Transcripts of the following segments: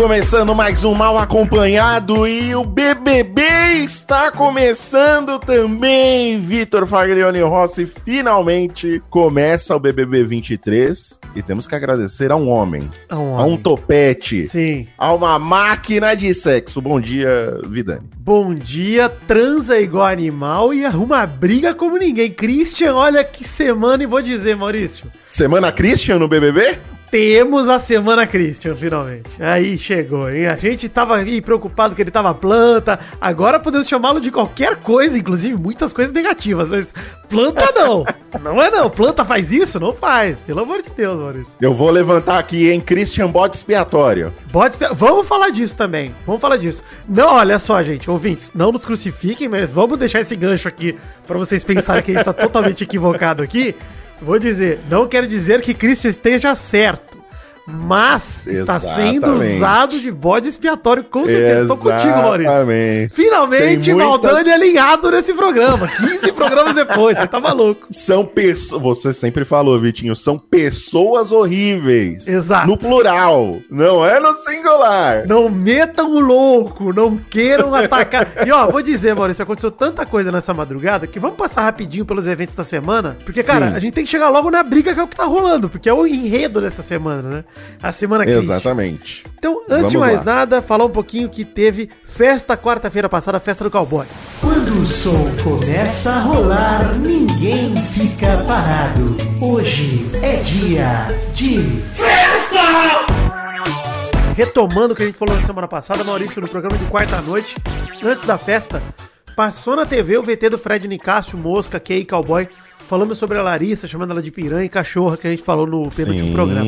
Começando mais um Mal Acompanhado e o BBB está começando também. Vitor Faglione Rossi finalmente começa o BBB 23 e temos que agradecer a um homem, A um a um homem. topete, Sim. a uma máquina de sexo. Bom dia, Vidani. Bom dia, transa igual animal e arruma briga como ninguém. Christian, olha que semana e vou dizer, Maurício. Semana Christian no BBB? Temos a semana Christian, finalmente. Aí chegou, hein? A gente tava aí preocupado que ele tava planta. Agora podemos chamá-lo de qualquer coisa, inclusive muitas coisas negativas. Mas planta não. não é não. Planta faz isso? Não faz. Pelo amor de Deus, Maurício. Eu vou levantar aqui, hein? Christian bode expiatório. Pode esper- Vamos falar disso também. Vamos falar disso. Não, olha só, gente, ouvintes, não nos crucifiquem, mas vamos deixar esse gancho aqui pra vocês pensarem que a gente tá totalmente equivocado aqui. Vou dizer, não quero dizer que Christian esteja certo, mas está sendo Exatamente. usado de bode expiatório, com certeza. Estou contigo, Maurício. Exatamente. Finalmente, muitas- Maldani alinhado nesse programa. 15 programas depois, você tá maluco. São pessoas. Você sempre falou, Vitinho, são pessoas horríveis. Exato. No plural. Não é no singular. Não metam o louco, não queiram atacar. E ó, vou dizer, Maurício, aconteceu tanta coisa nessa madrugada que vamos passar rapidinho pelos eventos da semana. Porque, cara, Sim. a gente tem que chegar logo na briga que é o que tá rolando, porque é o enredo dessa semana, né? A semana Christian. Exatamente. Então, antes de Vamos mais lá. nada, falar um pouquinho que teve festa quarta-feira passada, festa do cowboy. Quando o som começa a rolar, ninguém fica parado. Hoje é dia de Retomando o que a gente falou na semana passada, Maurício, no programa de quarta-noite, antes da festa, passou na TV o VT do Fred Nicásio, Mosca, Kay Cowboy, falando sobre a Larissa, chamando ela de piranha e cachorra, que a gente falou no penúltimo programa.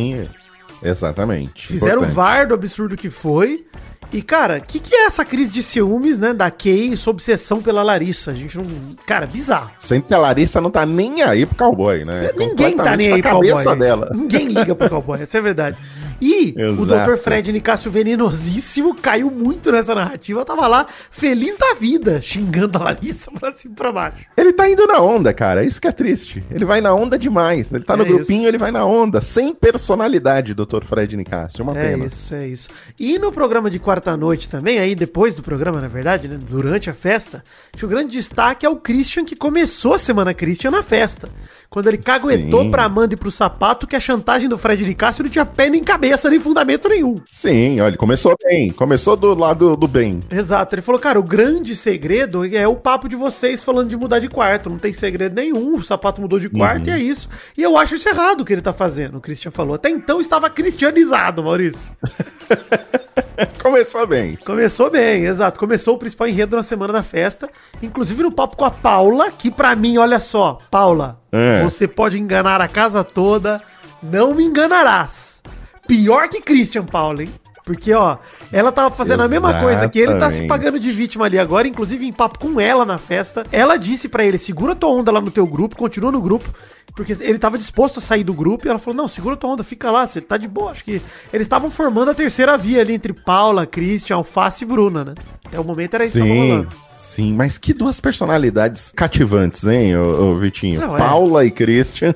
Exatamente. Fizeram o Importante. VAR do absurdo que foi. E, cara, o que, que é essa crise de ciúmes, né, da Kay sua obsessão pela Larissa? A gente não. Cara, bizarro. Sendo que a Larissa não tá nem aí pro cowboy, né? Ninguém tá nem aí pro cowboy. dela. Ninguém liga pro cowboy, essa é verdade. E o Exato. Dr. Fred Nicásio venenosíssimo caiu muito nessa narrativa. Tava lá, feliz da vida, xingando a Larissa pra cima e pra baixo. Ele tá indo na onda, cara. Isso que é triste. Ele vai na onda demais. Ele tá no É grupinho, isso. ele vai na onda. Sem personalidade, Dr. Fred Nicásio. Uma É pena. isso, é isso. E no programa de quarta-noite também, aí depois do programa, na verdade, né, durante a festa, tinha o grande destaque é o Christian que começou a semana Christian na festa. Quando ele caguetou Sim. pra Amanda e pro sapato que a chantagem do Fred Nicásio não tinha pé nem cabeça, nem fundamento nenhum. Sim, olha, começou bem. Começou do lado do bem. Exato, ele falou, cara, o grande segredo é o papo de vocês falando de mudar de quarto. Não tem segredo nenhum, o sapato mudou de quarto Uhum. e é isso. E eu acho isso errado o que ele tá fazendo, o Christian falou. Até então estava cristianizado, Maurício. Começou bem. Começou bem, exato. Começou o principal enredo na semana da festa. Inclusive no papo com a Paula, que pra mim, olha só, Paula, É. você pode enganar a casa toda, não me enganarás. Pior que Christian Paula, hein? Porque, ó, ela tava fazendo a mesma coisa que ele tá se Exatamente. pagando de vítima ali agora, inclusive em papo com ela na festa. Ela disse pra ele: segura tua onda lá no teu grupo, continua no grupo, porque ele tava disposto a sair do grupo e ela falou: não, segura tua onda, fica lá, você tá de boa. Acho que eles estavam formando a terceira via ali entre Paula, Christian, Alface e Bruna, né? Até o momento era isso que tava Sim, rolando. Sim, mas que duas personalidades cativantes, hein, ô, ô, Vitinho? Não, é. Paula e Christian.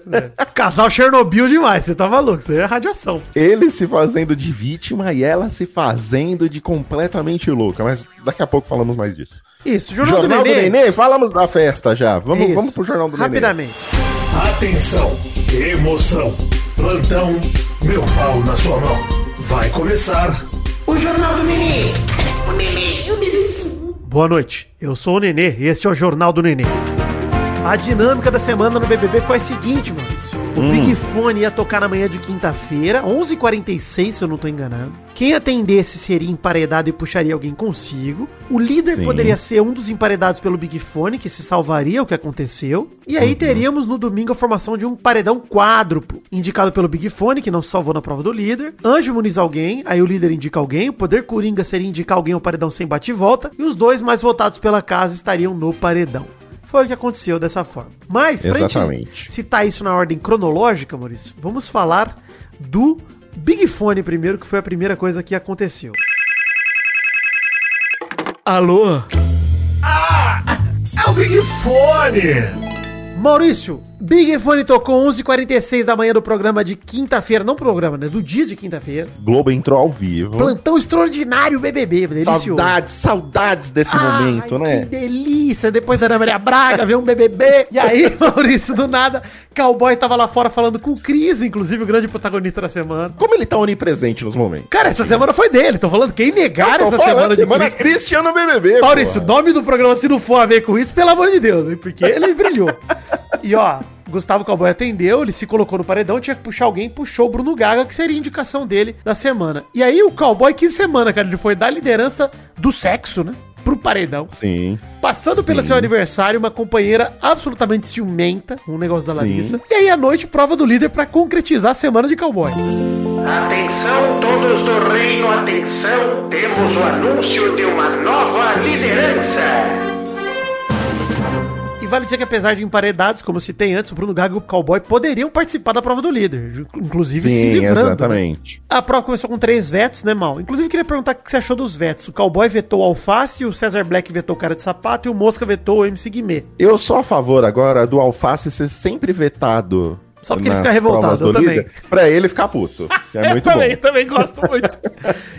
Casal Chernobyl demais, você tá maluco, isso aí é radiação. Ele se fazendo de vítima e ela se fazendo de completamente louca. Mas daqui a pouco falamos mais disso. Isso, Jornal, Jornal, do, Nenê. falamos da festa já. Vamos, Isso. vamos pro Jornal do Nenê. Rapidamente. Atenção, emoção, plantão, meu pau na sua mão. Vai começar o Jornal do Nenê. O Nenê, o Nenê. Boa noite, eu sou o Nenê e este é o Jornal do Nenê. A dinâmica da semana no BBB foi a seguinte, Maurício. O Big Fone ia tocar na manhã de quinta-feira, 11h46, se eu não tô enganado. Quem atendesse seria emparedado e puxaria alguém consigo. O líder Sim. poderia ser um dos emparedados pelo Big Fone, que se salvaria o que aconteceu. E aí teríamos no domingo a formação de um paredão quádruplo, indicado pelo Big Fone, que não se salvou na prova do líder. Anjo muniz alguém, aí o líder indica alguém. O poder coringa seria indicar alguém ao paredão sem bate e volta. E os dois mais votados pela casa estariam no paredão. Foi o que aconteceu dessa forma. Mas, pra Exatamente. gente citar isso na ordem cronológica, Maurício, vamos falar do Big Fone primeiro, que foi a primeira coisa que aconteceu. Alô? É o Big Fone! Maurício, Big Fone tocou 11h46 da manhã do programa de quinta-feira, não programa, né? Do dia de quinta-feira. Globo entrou ao vivo. Plantão extraordinário BBB, delicioso. Saudades, saudades desse momento, Ai, né? Que delícia! Depois da Ana Maria Braga, ver um BBB. E aí, Maurício, do nada, Cowboy tava lá fora falando com o Cris, inclusive o grande protagonista da semana. Como ele tá onipresente nos momentos. Cara, essa semana foi dele. Tô falando quem negar essa semana de semana Cris. Cristiano BBB. Maurício, o nome do programa, se não for a ver com isso, pelo amor de Deus, hein? Porque ele brilhou. E ó, Gustavo Cowboy atendeu, ele se colocou no paredão, tinha que puxar alguém, puxou o Bruno Gaga, que seria a indicação dele da semana. E aí o Cowboy, que semana, cara, ele foi da liderança do sexo, né? Pro paredão. Sim. Passando Sim. pelo seu aniversário, uma companheira absolutamente ciumenta, um negócio da Sim. Larissa. E aí à noite, prova do líder pra concretizar a semana de cowboy. Atenção todos do reino, atenção, temos o anúncio de uma nova liderança. E vale dizer que apesar de emparedados, como eu citei antes, o Bruno Gaga e o Cowboy poderiam participar da prova do líder, inclusive se Sim, livrando. né? exatamente. A prova começou com três vetos, né, Mal? Inclusive, queria perguntar o que você achou dos vetos. O Cowboy vetou o Alface, o Cesar Black vetou o Cara de Sapato e o Mosca vetou o MC Guimê. Eu sou a favor agora do Alface ser sempre vetado. Só porque ele fica revoltado, eu também. líder, Pra ele ficar puto. Que é muito também, bom. também gosto muito.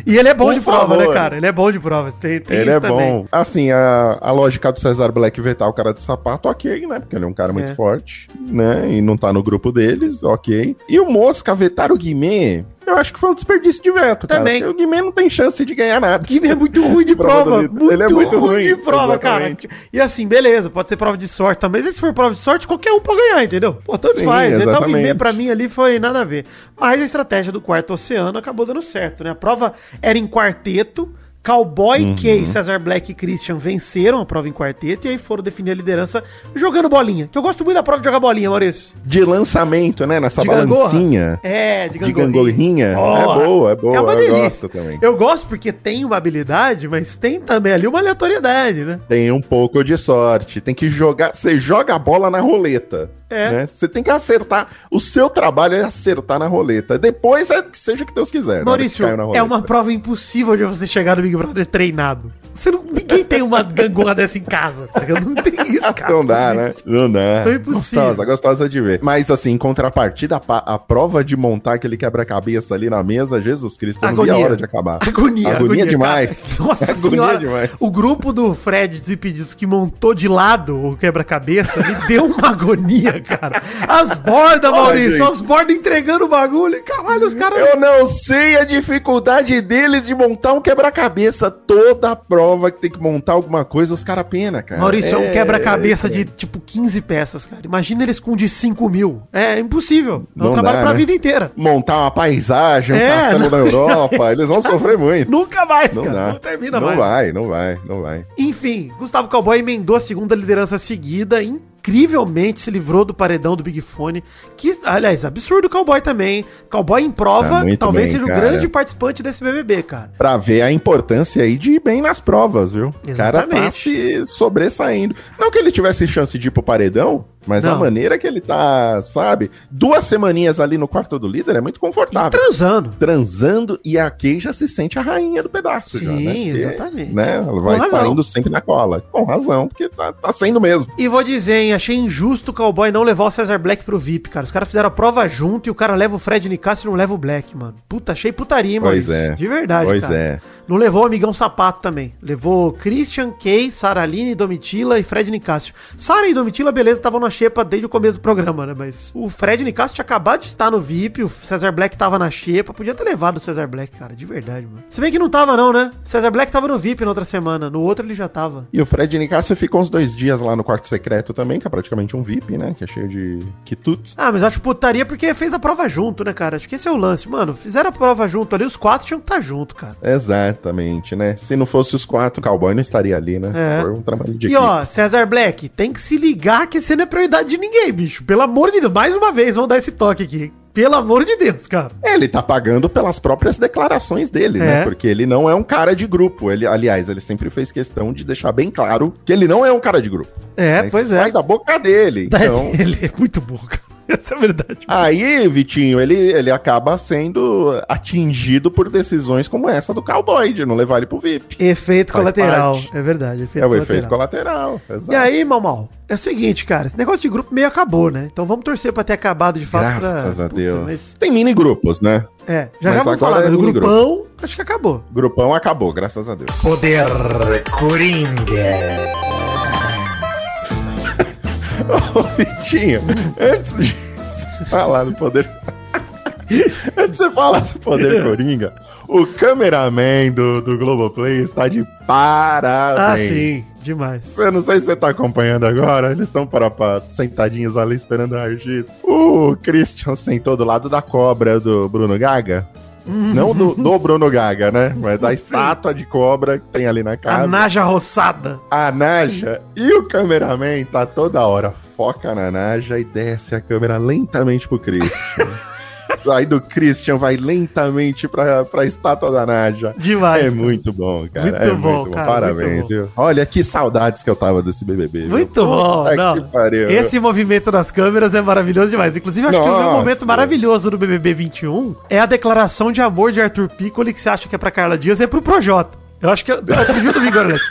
e ele é bom Por de prova, favor. né, cara? Ele é bom de prova. Tem, tem Ele isso é também. bom. Assim, a, a lógica do Cesar Black vetar o cara de sapato, ok, né? Porque ele é um cara muito É. forte, né? E não tá no grupo deles, ok. E o Mosca vetar o Guimê, eu acho que foi um desperdício de veto, cara. Também. Porque O Guimê não tem chance de ganhar nada. Guimê é muito ruim de Prova prova. Muito, Ele é muito ruim, ruim, de prova, exatamente. cara. E assim, beleza, pode ser prova de sorte também. Mas se for prova de sorte, qualquer um pode ganhar, entendeu? Pô, tanto Sim, faz. Então o exatamente. Guimê pra mim ali foi nada a ver. Mas a estratégia do quarto oceano acabou dando certo, né? A prova era em quarteto. Cowboy, Uhum. Kay, Cesar Black e Christian venceram a prova em quarteto e aí foram definir a liderança jogando bolinha. Que eu gosto muito da prova de jogar bolinha, Maurício. De lançamento, né? Nessa De gangorra. balancinha. É, de De gangorrinha. gangorrinha. Ó, é boa, é boa. É uma eu delícia. gosto também. Eu gosto porque tem uma habilidade, mas tem também ali uma aleatoriedade, né? Tem um pouco de sorte. Tem que jogar. Você joga a bola na roleta. É. né? Você tem que acertar. O seu trabalho é acertar na roleta. Depois é que seja o que Deus quiser. hora que Maurício, é uma prova impossível de você chegar no Big Brother treinado. Você não, ninguém tem uma gangorra dessa em casa. tá? Não tem isso, cara. Não dá, né? Não dá. É impossível. Gostosa, gostosa de ver. Mas assim, em contrapartida, a, prova de montar aquele quebra-cabeça ali na mesa, Jesus Cristo, eu não vi a hora de acabar. Agonia, Agonia cara. demais. Nossa Agonia senhora. demais. O grupo do Fred Desimpedidos que montou de lado o quebra-cabeça me deu uma agonia, cara. As bordas, Maurício, as bordas entregando o bagulho. Caralho, os caras. Eu não sei a dificuldade deles de montar um quebra-cabeça. Toda prova que tem que montar alguma coisa, os caras pena, cara. Maurício, é, um quebra-cabeça é, de tipo 15 peças, cara. Imagina eles com de 5 mil. É impossível. É um Não trabalho dá, pra né? vida inteira. Montar uma paisagem, um É, castelo não- na Europa, eles vão sofrer muito. Nunca mais, Não cara. dá. Não termina não mais. vai, não vai, não vai. Enfim, Gustavo Cowboy emendou a segunda liderança seguida, incrivelmente se livrou do paredão do Big Fone, que, aliás, absurdo o Cowboy também. Cowboy em prova, Tá talvez bem, seja o cara. grande participante desse BBB, cara. Pra ver a importância aí de ir bem nas provas, viu? O cara tá Exatamente. se sobressaindo. Não que ele tivesse chance de ir pro paredão, mas a Não. maneira que ele tá, sabe? Duas semaninhas ali no quarto do líder é muito E confortável. transando. Transando e a Kay já se sente a rainha do pedaço. Sim, já, né? exatamente. Né? Ela vai Com estar razão. indo sempre na cola. Com razão, porque tá, tá sendo mesmo. E vou dizer, hein, achei injusto o Cowboy não levar o Cesar Black pro VIP, cara. Os caras fizeram a prova junto e o cara leva o Fred Nicásio e não leva o Black, mano. Puta, achei putaria, hein, Pois é. De verdade, Pois cara. é. Não levou o amigão sapato também. Levou Christian, Kay, Saraline, Domitila e Fred Nicásio. Sara e Domitila, beleza, estavam na xepa desde o começo do programa, né? Mas o Fred Nicásio tinha acabado de estar no VIP, o Cesar Black tava na xepa. Podia ter levado o Cesar Black, cara, de verdade, mano. Se bem que não tava, não, né? Cesar Black tava no VIP na outra semana. No outro ele já tava. E o Fred Nicásio ficou uns dois dias lá no quarto secreto também, que é praticamente um VIP, né? Que é cheio de quitutes. Ah, mas eu acho putaria porque fez a prova junto, né, cara? Acho que esse é o lance. Mano, fizeram a prova junto ali, os quatro tinham que estar junto, cara. Exatamente, né? Se não fosse os quatro, o cowboy não estaria ali, né? É. Foi um trabalho de E ó, Cesar Black, tem que se ligar que você não é prioridade de ninguém, bicho. Pelo amor de Deus, mais uma vez, vamos dar esse toque aqui. Pelo amor de Deus, cara. Ele tá pagando pelas próprias declarações dele, né? É. Porque ele não é um cara de grupo. Ele, aliás, ele sempre fez questão de deixar bem claro que ele não é um cara de grupo. É, Mas pois Sai é. da boca dele. Então, Ele é muito cara. Essa é a verdade. aí, Vitinho, ele, ele acaba sendo atingido por decisões como essa do cowboy, de não levar ele pro VIP. Efeito Faz colateral. parte. É verdade. Efeito É o efeito colateral. exato. E aí, mal mal, é o seguinte, cara, esse negócio de grupo meio acabou, né? Então vamos torcer pra ter acabado de fato. Graças pra- a Deus. mas- Tem mini grupos, né? É, já, Mas já vamos agora falar, é mas o grupão, acho que acabou. Grupão acabou, graças a Deus. Poder Coringa. Ô, Vitinho, antes de você falar do poder. antes de você falar do poder Coringa, o cameraman do, do Globoplay está de parabéns. Ah, sim, demais. Eu não sei se você tá acompanhando agora, eles estão para, para sentadinhos ali esperando a Argis. O Christian sentou do lado da cobra do Bruno Gaga. Não do, do Bruno Gaga, né? Mas da estátua de cobra que tem ali na A casa. Naja roçada. a Naja e o cameraman tá toda hora foca na Naja e desce a câmera lentamente pro Christian. Aí do Christian vai lentamente pra, pra estátua da Naja. Demais. é cara. muito bom, cara. Muito é bom, cara, Parabéns, muito bom. viu? Olha que saudades que eu tava desse BBB. viu? Muito bom. Puta não. que pariu. Esse movimento das câmeras é maravilhoso demais. Inclusive, acho que o meu Nossa. momento maravilhoso do BBB 21 é a declaração de amor de Arthur Piccoli, que você acha que é pra Carla Dias, é pro Projota. Eu acho que é, é pro Gil do Vigor, Alex.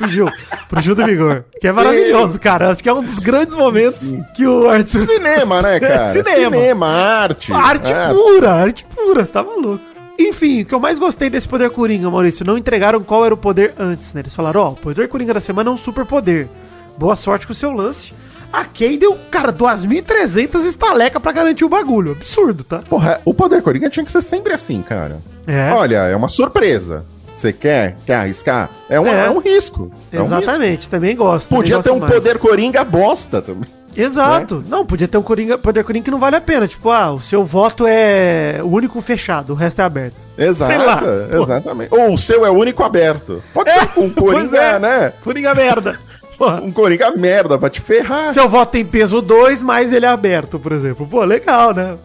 Pro Gil do Vigor. Que é maravilhoso, cara. Acho que é um dos grandes momentos que o Arthur... Cinema, né, cara? Cinema. arte. Arte É, pura, arte pura, você tá maluco. Enfim, o que eu mais gostei desse poder Coringa, Maurício, não entregaram qual era o poder antes, né? Eles falaram, ó, o poder Coringa da semana é um super poder. Boa sorte com o seu lance. A Kay deu, cara, 2.300 estalecas pra garantir o bagulho. Absurdo, tá? Porra, o Poder Coringa tinha que ser sempre assim, cara. É. Olha, é uma surpresa. Você quer? Quer arriscar? É um, É. é um risco. É um risco. Exatamente, também gosto. também Podia gosto ter um mais. poder coringa bosta também. Exato. Não, podia ter um coringa, poder Coringa que não vale a pena. Tipo, ah, o seu voto é o único fechado, o resto é aberto. Exato. Sei lá, pô. exatamente. Ou o seu é o único aberto. Pode ser um coringa, é. né? Coringa merda. Porra. Um coringa merda pra te ferrar. Seu voto tem peso 2, mas ele é aberto, por exemplo. Pô, legal, né?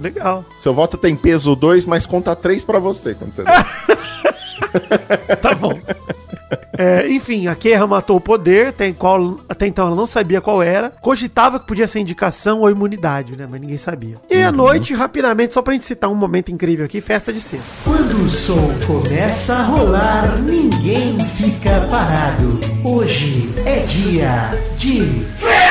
Legal. Seu voto tem peso 2, mas conta 3 pra você quando você. Tá bom. É, enfim, a Kerra matou o poder, tem qual, até então ela não sabia qual era. Cogitava que podia ser indicação ou imunidade, né? Mas ninguém sabia. E à noite, rapidamente, só pra gente citar um momento incrível aqui, festa de sexta. Quando o som começa a rolar, ninguém fica parado. Hoje é dia de Festa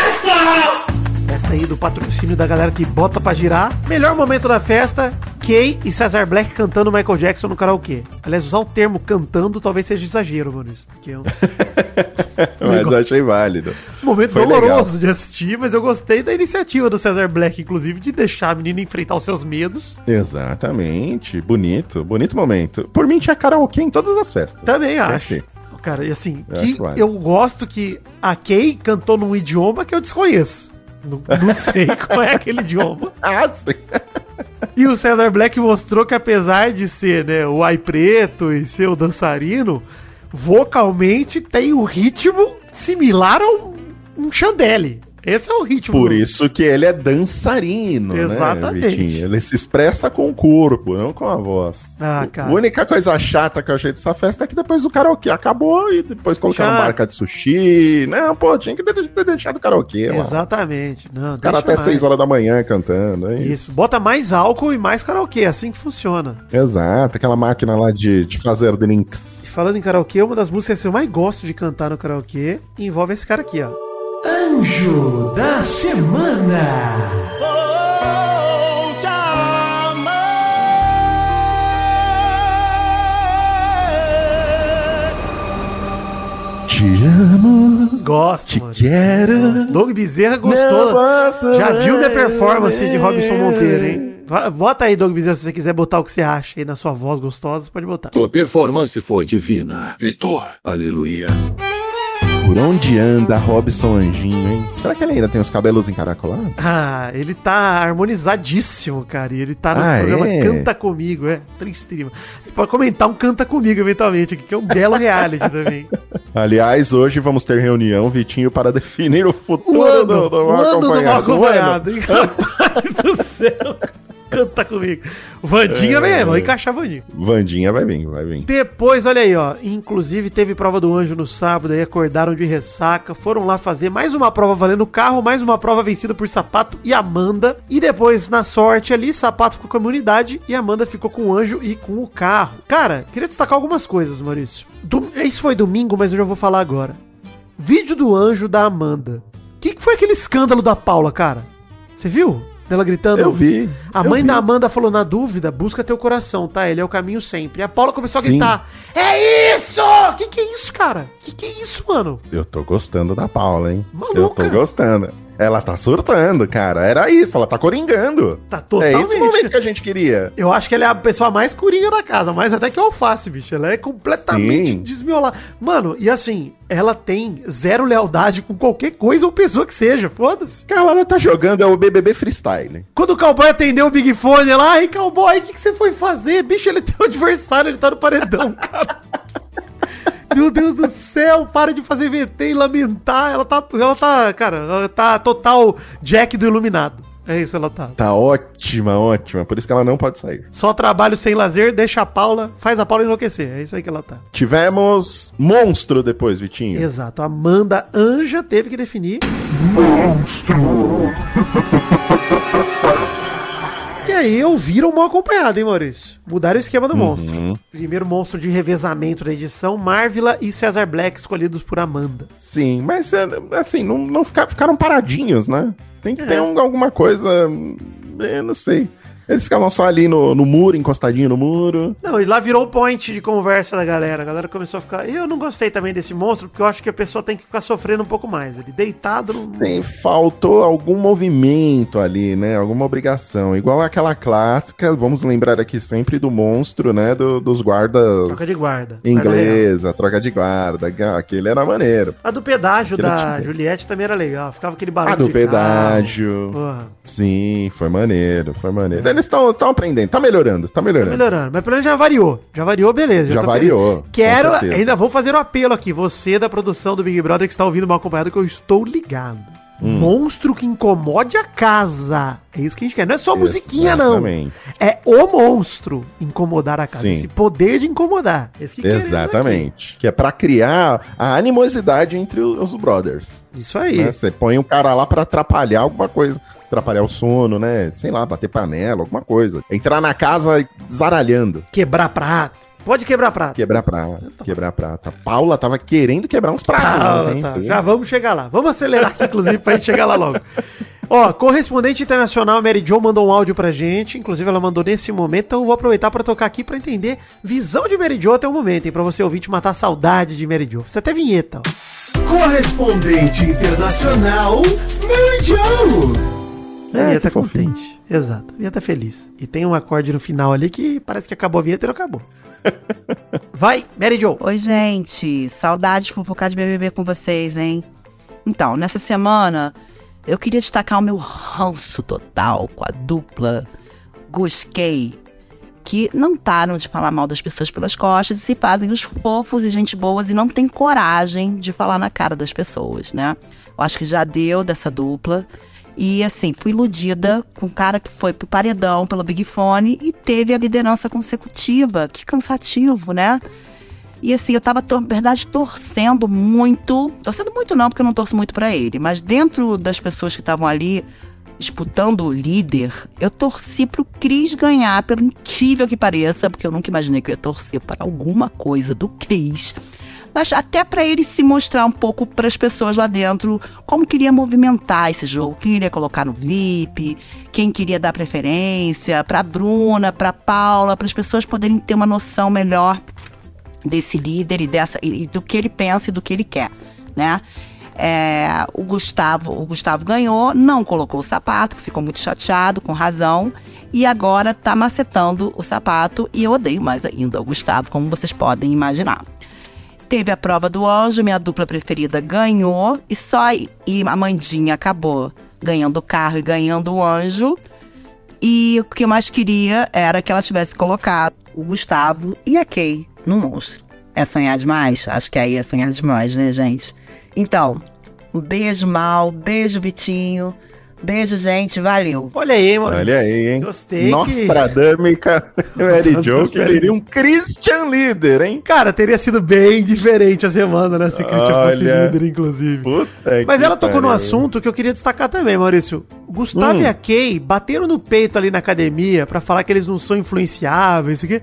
aí do patrocínio da galera que bota pra girar. Melhor momento da festa, Kay e Cesar Black cantando Michael Jackson no karaokê. Aliás, usar o termo cantando talvez seja exagero, mano. Isso, porque é um mas eu achei válido. momento Foi doloroso de assistir, mas eu gostei da iniciativa do Cesar Black, inclusive, de deixar a menina enfrentar os seus medos. Exatamente. Bonito. Bonito momento. Por mim tinha karaokê em todas as festas. Também acho. Cara, e assim, Eu que eu gosto que a Kay cantou num idioma que eu desconheço. Não, não sei qual é aquele idioma. Ah, sim. E o Cesar Black mostrou que apesar de ser, né, o ai preto e ser o dançarino, vocalmente tem um ritmo similar a um, um chandelle. Esse é o ritmo. Por do- isso que ele é dançarino, Exatamente. né, Vitinho? Ele se expressa com o corpo, não com a voz. Ah, A cara. única coisa chata que eu achei dessa festa é que depois o karaokê acabou e depois colocaram Já- marca de sushi. Não, pô, tinha que ter, deixado o karaokê. Exatamente. Não, Os caras até 6 horas da manhã cantando, é isso. Isso. Bota mais álcool e mais karaokê. É assim que funciona. Exato, aquela máquina lá de, de fazer drinks. E falando em karaokê, uma das músicas que eu mais gosto de cantar no karaokê envolve esse cara aqui, ó. Anjo da Semana. Te amo, Gosto, te mano. quero. Doug Bezerra gostou. posso Já viu minha performance de Robson. Monteiro, hein? Bota aí, Doug Bezerra, se você quiser botar o que você acha aí na sua voz gostosa, você pode botar. Tua performance foi divina. Vitor. Aleluia. Por onde anda Robson Anjinho, hein? Será que ele ainda tem os cabelos encaracolados? Ah, ele tá harmonizadíssimo, cara. E ele tá no Ah, programa é? Canta Comigo, é. Tristríssimo. Pode comentar um Canta Comigo, eventualmente, aqui, que é um belo reality também. Aliás, hoje vamos ter reunião, Vitinho, para definir o futuro O ano, do, do o mal ano do mal acompanhado. O acompanhado. hein? Rapaz do céu. Canta comigo. Vandinha É. mesmo, vou encaixar Vandinha. Vandinha vai vir, vai vir. Depois, olha aí, ó. Inclusive teve prova do anjo no sábado, aí acordaram de ressaca, foram lá fazer mais uma prova valendo carro, mais uma prova vencida por Sapato e Amanda. E depois, na sorte ali, Sapato ficou com a imunidade e Amanda ficou com o anjo e com o carro. Cara, queria destacar algumas coisas, Maurício. Do- Isso foi domingo, mas eu já vou falar agora. Vídeo do anjo da Amanda. O que, que foi aquele escândalo da Paula, cara? Você viu? Dela gritando. Eu vi. A eu mãe vi. da Amanda falou, na dúvida, busca teu coração, tá? Ele é o caminho sempre. E a Paula começou a Sim. gritar, é isso! Que que é isso, cara? Que que é isso, mano? Eu tô gostando da Paula, hein? Maluca. Eu tô gostando. Ela tá surtando, cara. Era isso, ela tá coringando. Tá É totalmente. esse momento que a gente queria. Eu acho que ela é a pessoa mais coringa da casa, mais até que o alface, bicho. Ela é completamente Sim. desmiolada. Mano, e assim, ela tem zero lealdade com qualquer coisa ou pessoa que seja, foda-se. Cara, ela tá jogando é o BBB Freestyle. Quando o cowboy atendeu o Big Fone lá, ai, cowboy, o que, que você foi fazer? Bicho, ele tem um adversário, ele tá no paredão, cara. Meu Deus do céu, para de fazer VT e lamentar. Ela tá, ela tá, cara, ela tá total Jack do Iluminado. É isso, ela tá. Tá ótima, ótima. Por isso que ela não pode sair. Só trabalho sem lazer, deixa a Paula, faz a Paula enlouquecer. É isso aí que ela tá. Tivemos monstro depois, Vitinho. Exato. Amanda Anja teve que definir. E aí ouviram mal acompanhado, hein, Maurício? Mudaram o esquema do monstro. Uhum. Primeiro monstro de revezamento da edição, Marvila e Cesar Black escolhidos por Amanda. Sim, mas é, assim, não, não fica- ficaram paradinhos, né? Tem que É. ter um- alguma coisa. Eu não sei. Eles ficavam só ali no, no muro, encostadinho no muro. Não, e lá virou o point de conversa da galera. A galera começou a ficar. Eu não gostei também desse monstro, porque eu acho que a pessoa tem que ficar sofrendo um pouco mais. Ele deitado não. Tem, faltou algum movimento ali, né? Alguma obrigação. Igual aquela clássica, vamos lembrar aqui sempre do monstro, né? do- dos guardas. Troca de guarda. Guarda. Inglesa, troca de guarda. Aquele era maneiro. A do pedágio Aquilo da tipo- Juliette também era legal. Ficava aquele barulho. A do de carro. pedágio. Sim, foi maneiro, foi maneiro. Eles estão aprendendo, tá melhorando, tá melhorando. Melhorando. Mas pelo menos já variou. Já variou, beleza. Já tô variou, Quero, ainda vou fazer o apelo aqui. Você da produção do Big Brother que está ouvindo mal acompanhado, que eu estou ligado. Hum. Monstro que incomode a casa. É isso que a gente quer. Não é só musiquinha, não. Exatamente. É o monstro incomodar a casa. Sim. Esse poder de incomodar. Esse que Exatamente. Que é pra criar a animosidade entre os brothers. Isso aí. né? Você põe o cara lá pra atrapalhar alguma coisa. Atrapalhar o sono, né? Sei lá, bater panela, alguma coisa. Entrar na casa zaralhando. Quebrar prato. Pode quebrar prato. Quebrar prata. Quebrar prata. Paula tava querendo quebrar uns pratos. Ontem, tá. Já vamos chegar lá. Vamos acelerar aqui, inclusive, pra gente chegar lá logo. Ó, correspondente internacional Mary Jo mandou um áudio pra gente, inclusive ela mandou nesse momento, então eu vou aproveitar pra tocar aqui pra entender visão de Mary Jo até o momento, hein, pra você ouvinte matar a saudade de Mary Jo. Você até vinheta, ó. Correspondente internacional, Mary Jo. É fofinho. contente. Exato, vinheta feliz. E tem um acorde no final ali que parece que acabou a vinheta e não acabou. Vai, Mary Jo. Oi, gente. Saudade de fofocar de BBB com vocês, hein? Então, nessa semana, eu queria destacar o meu ranço total com a dupla Gusquei, que não param de falar mal das pessoas pelas costas e se fazem os fofos e gente boas e não tem coragem de falar na cara das pessoas, né? Eu acho que já deu dessa dupla. E assim, fui iludida com um cara que foi pro paredão pelo Big Fone e teve a liderança consecutiva. Que cansativo, né? E assim, eu tava, na verdade, torcendo muito. Torcendo muito não, porque eu não torço muito pra ele. Mas dentro das pessoas que estavam ali disputando o líder, eu torci pro Cris ganhar, pelo incrível que pareça, porque eu nunca imaginei que eu ia torcer para alguma coisa do Cris. Mas até pra ele se mostrar um pouco pras pessoas lá dentro como queria movimentar esse jogo, quem iria colocar no VIP, quem queria dar preferência, pra Bruna, pra Paula, para as pessoas poderem ter uma noção melhor desse líder e dessa e do que ele pensa e do que ele quer, né? É, o Gustavo, o Gustavo ganhou, não colocou o sapato, ficou muito chateado, com razão, e agora tá macetando o sapato e eu odeio mais ainda o Gustavo, como vocês podem imaginar. Teve a prova do anjo, minha dupla preferida ganhou, e só e a Mandinha acabou ganhando o carro e ganhando o anjo. E o que eu mais queria era que ela tivesse colocado o Gustavo e a Kay no monstro. É sonhar demais? Acho que aí é sonhar demais, né, gente? Então, um beijo, Mal, beijo, Vitinho. Beijo, gente. Valeu. Olha aí, mano. Olha aí, hein? Gostei que- Nostradâmica Mary Jo, que teria um Christian líder, hein? Cara, teria sido bem diferente a semana, né? Se Christian fosse Olha. líder, inclusive. Puta Mas que ela tocou no pariu. assunto que eu queria destacar também, Maurício. Gustavo Hum. e a Kay bateram no peito ali na academia pra falar que eles não são influenciáveis, isso aqui.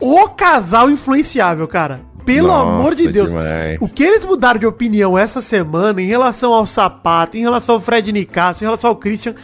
O casal influenciável, cara. Pelo Nossa, amor de Deus. demais. O que eles mudaram de opinião essa semana em relação ao sapato, em relação ao Fred Nicasso, em relação ao Christian,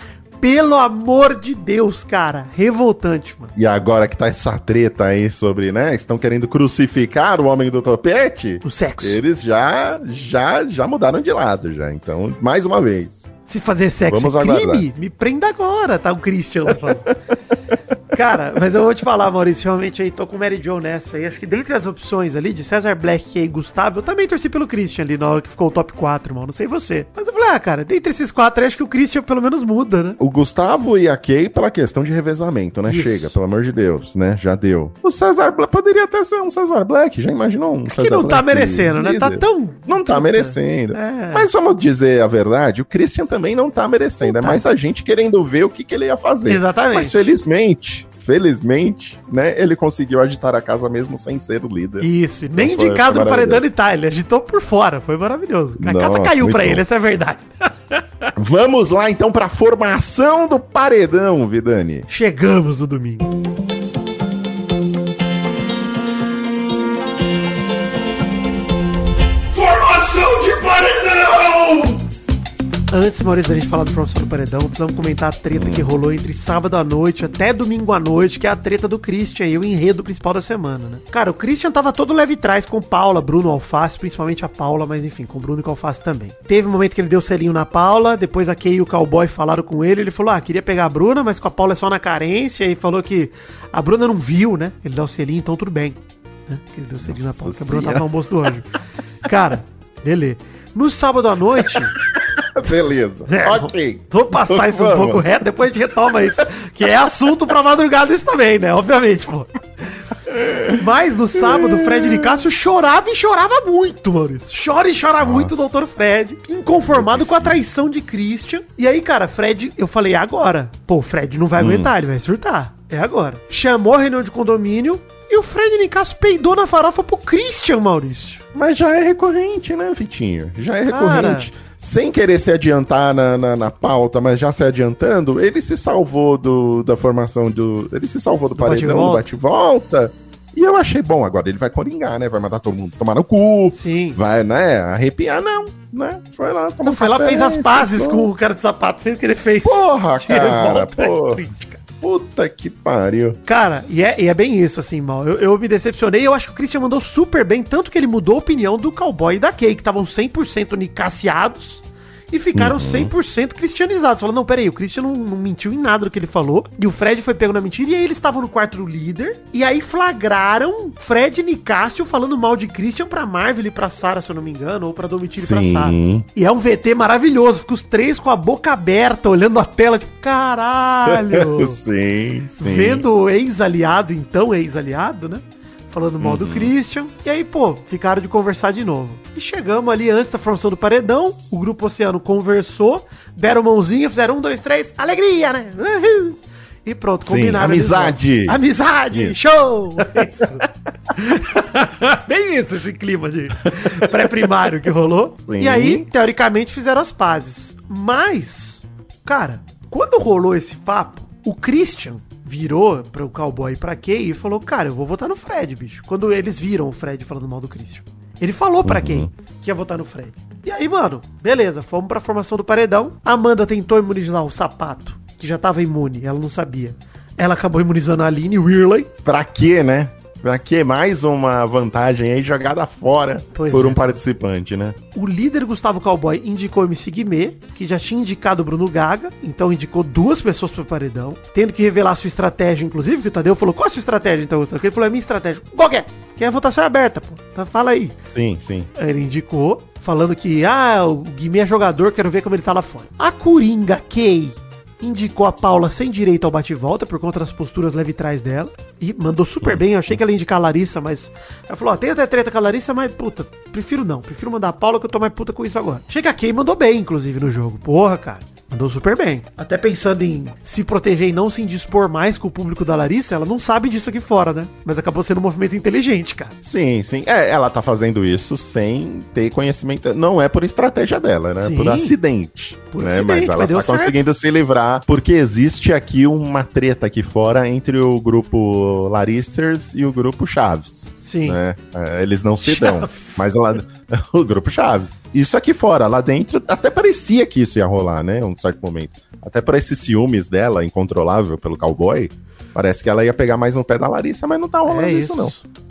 pelo amor de Deus, cara. Revoltante, mano. E agora que tá essa treta aí sobre, né? Estão querendo crucificar o homem do topete. O sexo. Eles já, já, já mudaram de lado já. Então, mais uma vez. Se fazer sexo Vamos é crime, aguardar. me prenda agora, tá? O Christian lá falando. Cara, mas eu vou te falar, Maurício, realmente aí tô com o Mary Jo nessa. E acho que dentre as opções ali de César Black e Gustavo, eu também torci pelo Christian ali na hora que ficou o top 4, mano. Não sei você. Mas eu falei, ah, cara, dentre esses quatro, acho que o Christian pelo menos muda, né? O Gustavo e a Kay pela questão de revezamento, né? Isso. Chega, pelo amor de Deus, né? Já deu. O Cesar Black poderia até ser um Cesar Black, já imaginou um que não tá merecendo, né? Tá líder? tão- Não tá merecendo. É. Mas vamos dizer a verdade, o Christian também não tá merecendo. É mais a gente querendo ver o que, que ele ia fazer. Exatamente. Mas felizmente, felizmente, né? Ele conseguiu agitar a casa mesmo sem ser o líder. Isso, nem Foi- indicado no paredão de Itália, ele agitou por fora, foi maravilhoso. A casa Nossa, caiu muito pra bom. ele, essa é a verdade. Vamos lá então pra formação do paredão, Vidani. Chegamos no domingo. Antes, Maurício, da gente falar do Formação do Paredão, precisamos comentar a treta que rolou entre sábado à noite até domingo à noite, que é a treta do Christian e o enredo principal da semana, né? Cara, o Christian tava todo leve trás com Paula, Bruno, Alface, principalmente a Paula, mas enfim, com o Bruno e com o Alface também. Teve um momento que ele deu selinho na Paula, depois a Kay e o Cowboy falaram com ele, ele falou, ah, queria pegar a Bruna, mas com a Paula é só na carência, e falou que a Bruna não viu, né? Ele dá o selinho, então tudo bem. Né? Que ele deu selinho na Paula, que a Bruna tava no almoço do anjo. Cara, beleza. No sábado à noite... Beleza. É, ok. Vou passar isso um Vamos. pouco reto, depois a gente retoma isso. Que é assunto pra madrugada isso também, né? Obviamente, pô. Mas no sábado, o Fred Nicásio chorava e chorava muito, Maurício. Chora e chora muito o doutor Fred, inconformado com a traição de Christian. E aí, cara, Fred, eu falei, é agora. Pô, o Fred não vai aguentar, ele vai surtar. É agora. Chamou a reunião de condomínio e o Fred Nicásio peidou na farofa pro Christian, Maurício. Mas já é recorrente, né, Vitinho? Já é Cara. Sem querer se adiantar na, na, na pauta, mas já se adiantando, ele se salvou do, da formação do. Ele se salvou do, Do paredão, do bate-volta. E eu achei bom. Agora ele vai coringar, né? Vai mandar todo mundo tomar no cu. Sim. Vai, né? Arrepiar, não. Né? Foi lá, tomou Não, foi lá, café, fez as pazes ficou. com o cara de sapato, fez o que ele fez. Porra, cara, crítica. Puta que pariu. Cara, e é, e é bem isso, assim, mal. Eu, eu me decepcionei. Eu acho que o Christian mandou super bem, tanto que ele mudou a opinião do cowboy e da Kay, que estavam 100% nicaciados e ficaram 100% cristianizados. Falando, não, peraí, o Christian não, não mentiu em nada do que ele falou. E o Fred foi pego na mentira. E aí eles estavam no quarto do líder. E aí flagraram Fred e Nicásio falando mal de Christian pra Marvel e pra Sarah, se eu não me engano, ou pra Domitila e pra. Sarah. E é um VT maravilhoso. Fica os três com a boca aberta, olhando a tela, tipo, caralho. sim, sim. Vendo o ex-aliado, então ex-aliado, né? Falando mal do Christian. E aí, pô, ficaram de conversar de novo. E chegamos ali antes da formação do paredão. O grupo Oceano conversou, deram mãozinha, fizeram um, dois, três, alegria, né? Uhul. E pronto, Sim, combinaram. amizade. Amizade, Isso. show! Isso. Bem isso, esse clima de pré-primário que rolou. Sim. E aí, teoricamente, fizeram as pazes. Mas, cara, quando rolou esse papo, o Christian virou pro cowboy pra Kay e falou: Cara, eu vou votar no Fred, bicho. Quando eles viram o Fred falando mal do Christian. Ele falou pra Kay que ia votar no Fred. E aí, mano, beleza, fomos pra formação do paredão. A Amanda tentou imunizar o sapato, que já tava imune, ela não sabia. Ela acabou imunizando a Aline Whirley. Pra quê, né? Pra quê? Mais uma vantagem aí jogada fora Pois por é. um participante, né? O líder Gustavo Cowboy indicou MC Guimê, que já tinha indicado o Bruno Gaga, então indicou duas pessoas pro paredão, tendo que revelar sua estratégia, inclusive, que o Tadeu falou, qual a sua estratégia, então, Gustavo? Ele falou, é minha estratégia. Qual que é? Que a votação é aberta, pô. Tá, fala aí. Sim, sim. Ele indicou, falando que, ah, o Guimê é jogador, quero ver como ele tá lá fora. A Coringa Kay indicou a Paula sem direito ao bate-volta por conta das posturas leve trás dela. E mandou super bem. Eu achei que ela ia indicar a Larissa, mas. Ela falou: Ó, tem até treta com a Larissa, mas puta, prefiro não. Prefiro mandar a Paula que eu tô mais puta com isso agora. Chega a Kay mandou bem, inclusive, no jogo. Porra, cara. Mandou super bem. Até pensando em se proteger e não se indispor mais com o público da Larissa, ela não sabe disso aqui fora, né? Mas acabou sendo um movimento inteligente, cara. Sim, sim. É, ela tá fazendo isso sem ter conhecimento. Não é por estratégia dela, né? Sim. Por acidente. Por né? acidente, mas ela mas deu tá certo. conseguindo se livrar. Porque existe aqui uma treta aqui fora entre o grupo Larissers e o grupo Chaves. Sim. né? É, Eles não se dão. Chaves. Mas lá. o grupo Chaves. Isso aqui fora, lá dentro, até parecia que isso ia rolar, né? Um certo momento. Até por esses ciúmes dela, incontrolável pelo cowboy. Parece que ela ia pegar mais no pé da Larissa, mas não tá rolando É isso, isso,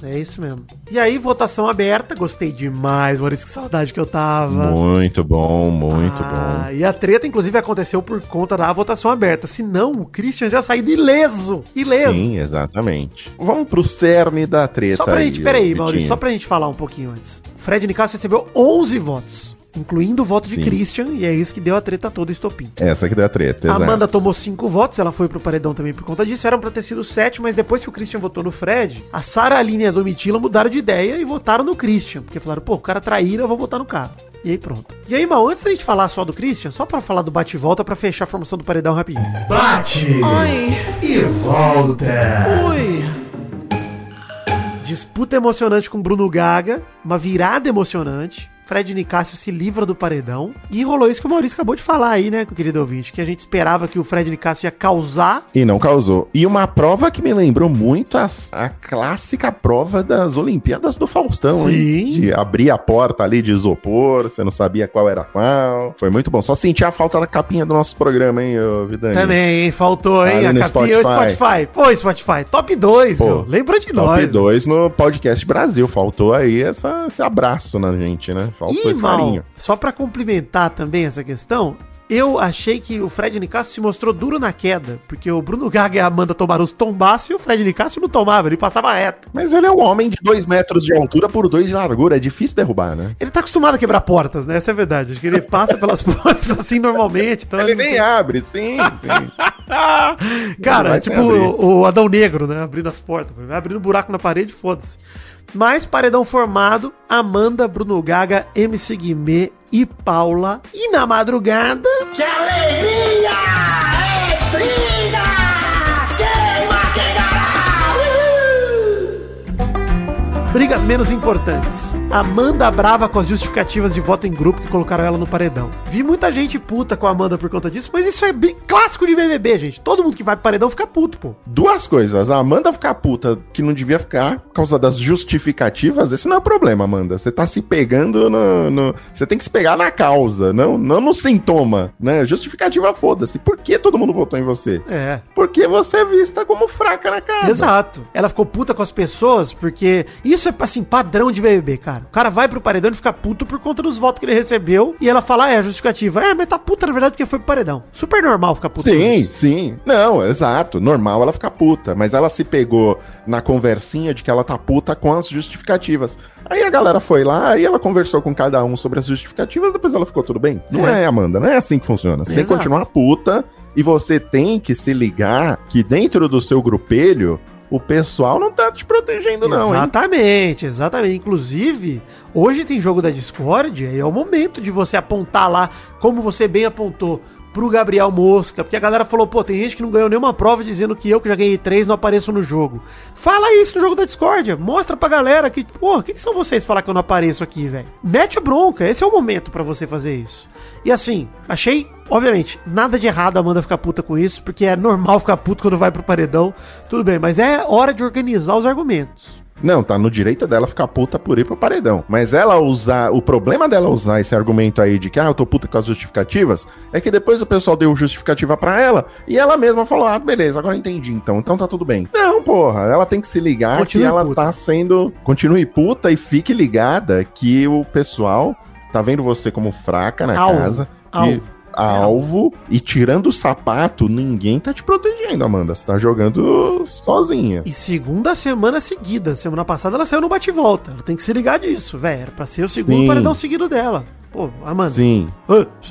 não. É isso mesmo. E aí, votação aberta. Gostei demais, Maurício. Que saudade que eu tava. Muito bom, muito Ah, bom. E a treta, inclusive, aconteceu por conta da votação aberta. Senão, o Christian já saído ileso. Ileso. Sim, exatamente. Vamos pro cerne da treta. Só pra aí, gente, peraí, Maurício, só pra gente falar um pouquinho antes. O Fred Nicasso recebeu 11 votos, incluindo o voto de Sim. Christian, e é isso que deu a treta toda, o estopim. Essa que deu a treta, A exato. Amanda tomou 5 votos, ela foi pro paredão também por conta disso. Eram pra ter sido 7, mas depois que o Christian votou no Fred, a Sara Aline e a Domitila mudaram de ideia e votaram no Christian. Porque falaram, pô, o cara traíra, eu vou votar no cara. E aí pronto. E aí, mal, antes da gente falar só do Christian, só pra falar do bate e volta, pra fechar a formação do paredão rapidinho. Bate e volta. Oi! Disputa emocionante com Bruno Gaga, uma virada emocionante. Fred Nicásio se livra do paredão. E rolou isso que o Maurício acabou de falar aí, né, querido ouvinte? Que a gente esperava que o Fred Nicásio ia causar. E não causou. E uma prova que me lembrou muito as- a, clássica prova das Olimpíadas do Faustão, Sim. hein? De abrir a porta ali de isopor, você não sabia qual era qual. Foi muito bom. Só senti a falta da capinha do nosso programa, hein, Vidani? Também, hein? Faltou, hein? Ali a capinha e o Spotify. Pô, Spotify. Top 2, Pô, meu. Lembra de Top nós. 2 no podcast Brasil. Faltou aí essa- esse abraço na gente, né? Faltou E, mal, só pra complementar também essa questão, eu achei que o Fred Nicásio se mostrou duro na queda, porque o Bruno Gaga e a Amanda tomaram os tombaços e o Fred Nicásio não tomava, ele passava reto. Mas ele é um homem de 2 metros de altura por 2 de largura. É difícil derrubar, né? Ele tá acostumado a quebrar portas, né? Essa é a verdade. Acho que ele passa pelas portas assim normalmente. Então Ele não nem tem- abre, sim, sim. Cara, é tipo o, o Adão Negro, né? Abrindo as portas. Vai abrindo buraco na parede, foda-se. Mas paredão formado, Amanda, Bruno Gaga, MC Guimê e Paula. E na madrugada... Que alegria! Brigas menos importantes. Amanda brava com as justificativas de voto em grupo que colocaram ela no paredão. Vi muita gente puta com a Amanda por conta disso, mas isso é bem clássico de BBB, gente. Todo mundo que vai pro paredão fica puto, pô. Duas coisas. A Amanda ficar puta, que não devia ficar, por causa das justificativas, esse não é o problema, Amanda. Você tá se pegando no. no- Você tem que se pegar na causa, não, não no sintoma, né? Justificativa, foda-se. Por que todo mundo votou em você? É. Porque você é vista como fraca na casa. Exato. Ela ficou puta com as pessoas porque isso é, assim, padrão de BBB, cara. O cara vai pro paredão e fica puto por conta dos votos que ele recebeu e ela fala, ah, é a justificativa. É, mas tá puta na verdade porque foi pro paredão. Super normal ficar com Sim, isso. sim. Não, exato. Normal ela ficar puta. Mas ela se pegou na conversinha de que ela tá puta com as justificativas. Aí a galera foi lá e ela conversou com cada um sobre as justificativas, depois ela ficou tudo bem. Não É. é, Amanda, não é assim que funciona. Você tem que Exato. continuar puta e você tem que se ligar que dentro do seu grupelho o pessoal não tá te protegendo, não, hein? Exatamente, exatamente. Inclusive, hoje tem jogo da Discord, aí é o momento de você apontar lá, como você bem apontou, pro Gabriel Mosca, porque a galera falou, pô, tem gente que não ganhou nenhuma prova dizendo que eu, que já ganhei três, não apareço no jogo. Fala isso no jogo da Discord, mostra pra galera que, pô, quem que são vocês falar que eu não apareço aqui, velho? Mete a bronca, esse é o momento pra você fazer isso. E assim, achei, obviamente, nada de errado a Amanda ficar puta com isso, porque é normal ficar puto quando vai pro paredão, tudo bem, mas é hora de organizar os argumentos. Não, tá no direito dela ficar puta por ir pro paredão. Mas ela usar. O problema dela usar esse argumento aí de que, ah, eu tô puta com as justificativas, é que depois o pessoal deu justificativa pra ela e ela mesma falou, ah, beleza, agora entendi então, então tá tudo bem. Não, porra, ela tem que se ligar Continue que ela puta. tá sendo. Continue puta e fique ligada que o pessoal tá vendo você como fraca na Alvo. casa. Alvo. E, alvo e tirando o sapato, ninguém tá te protegendo, Amanda. Você tá jogando sozinha. E segunda semana seguida. Semana passada ela saiu no bate-volta. Ela tem que se ligar disso, velho. Era pra ser o segundo Sim. paredão seguido dela. Pô, Amanda. Sim.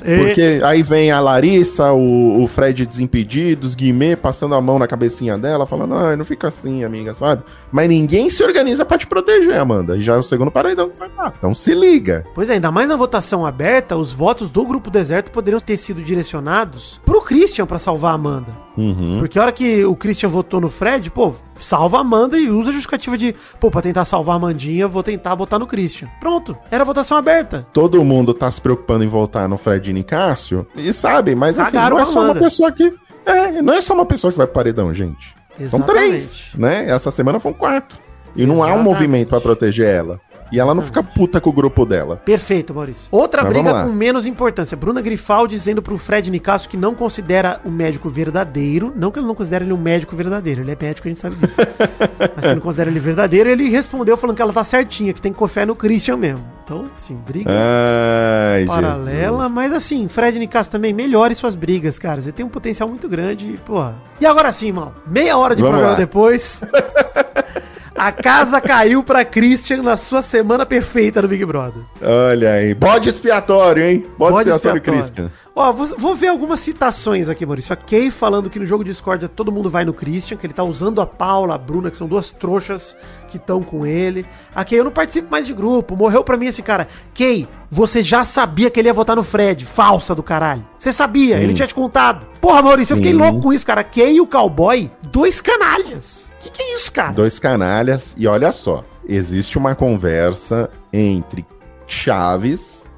É, Porque aí vem a Larissa, o, o Fred Desimpedidos, Guimê passando a mão na cabecinha dela, falando, ai, não fica assim, amiga, sabe? Mas ninguém se organiza pra te proteger, Amanda. E já é o segundo paredão que você tá. Então se liga. Pois é, ainda mais na votação aberta, os votos do Grupo Deserto poderiam ter sido direcionados pro Christian pra salvar a Amanda. Uhum. Porque a hora que o Christian votou no Fred, pô, salva a Amanda e usa a justificativa de, pô, pra tentar salvar a Amandinha, vou tentar botar no Christian. Pronto, era votação aberta. Todo mundo tá se preocupando em voltar no Fred e Nicásio. E sabe, mas assim, Cagaram não é só uma Amanda. pessoa que. É, não é só uma pessoa que vai pro paredão, gente. São Exatamente. três, né? Essa semana foram quatro. E não há um movimento pra proteger ela. E ela não fica puta com o grupo dela. Perfeito, Maurício. Outra Mas briga com menos importância. Bruna Grifal dizendo pro Fred Nicasso que não considera o médico verdadeiro. Não que ele não considera ele um médico verdadeiro. Ele é médico, a gente sabe disso. Mas ele não considera ele verdadeiro. Ele respondeu falando que ela tá certinha, que tem que confiar no Christian mesmo. Então, assim, briga Ai, paralela. Jesus. Mas assim, Fred Nicasso também melhore suas brigas, cara. Você tem um potencial muito grande, porra. E agora sim, mal. Meia hora de Vamos programa lá. depois. A casa caiu pra Christian na sua semana perfeita no Big Brother. Olha aí. Bode expiatório, hein? Bode, expiatório, Christian. Ó, vou, vou ver algumas citações aqui, Maurício. A Kay falando que no jogo de discórdia todo mundo vai no Christian, que ele tá usando a Paula, a Bruna, que são duas trouxas que estão com ele. A Kay, eu não participo mais de grupo. Morreu pra mim esse cara. Kay, você já sabia que ele ia votar no Fred. Falsa do caralho. Você sabia, ele tinha te contado. Porra, Maurício, eu fiquei Sim. louco com isso, cara. Kay e o cowboy, dois canalhas. Que que é isso, cara? Dois canalhas. E olha só. Existe uma conversa entre Chaves,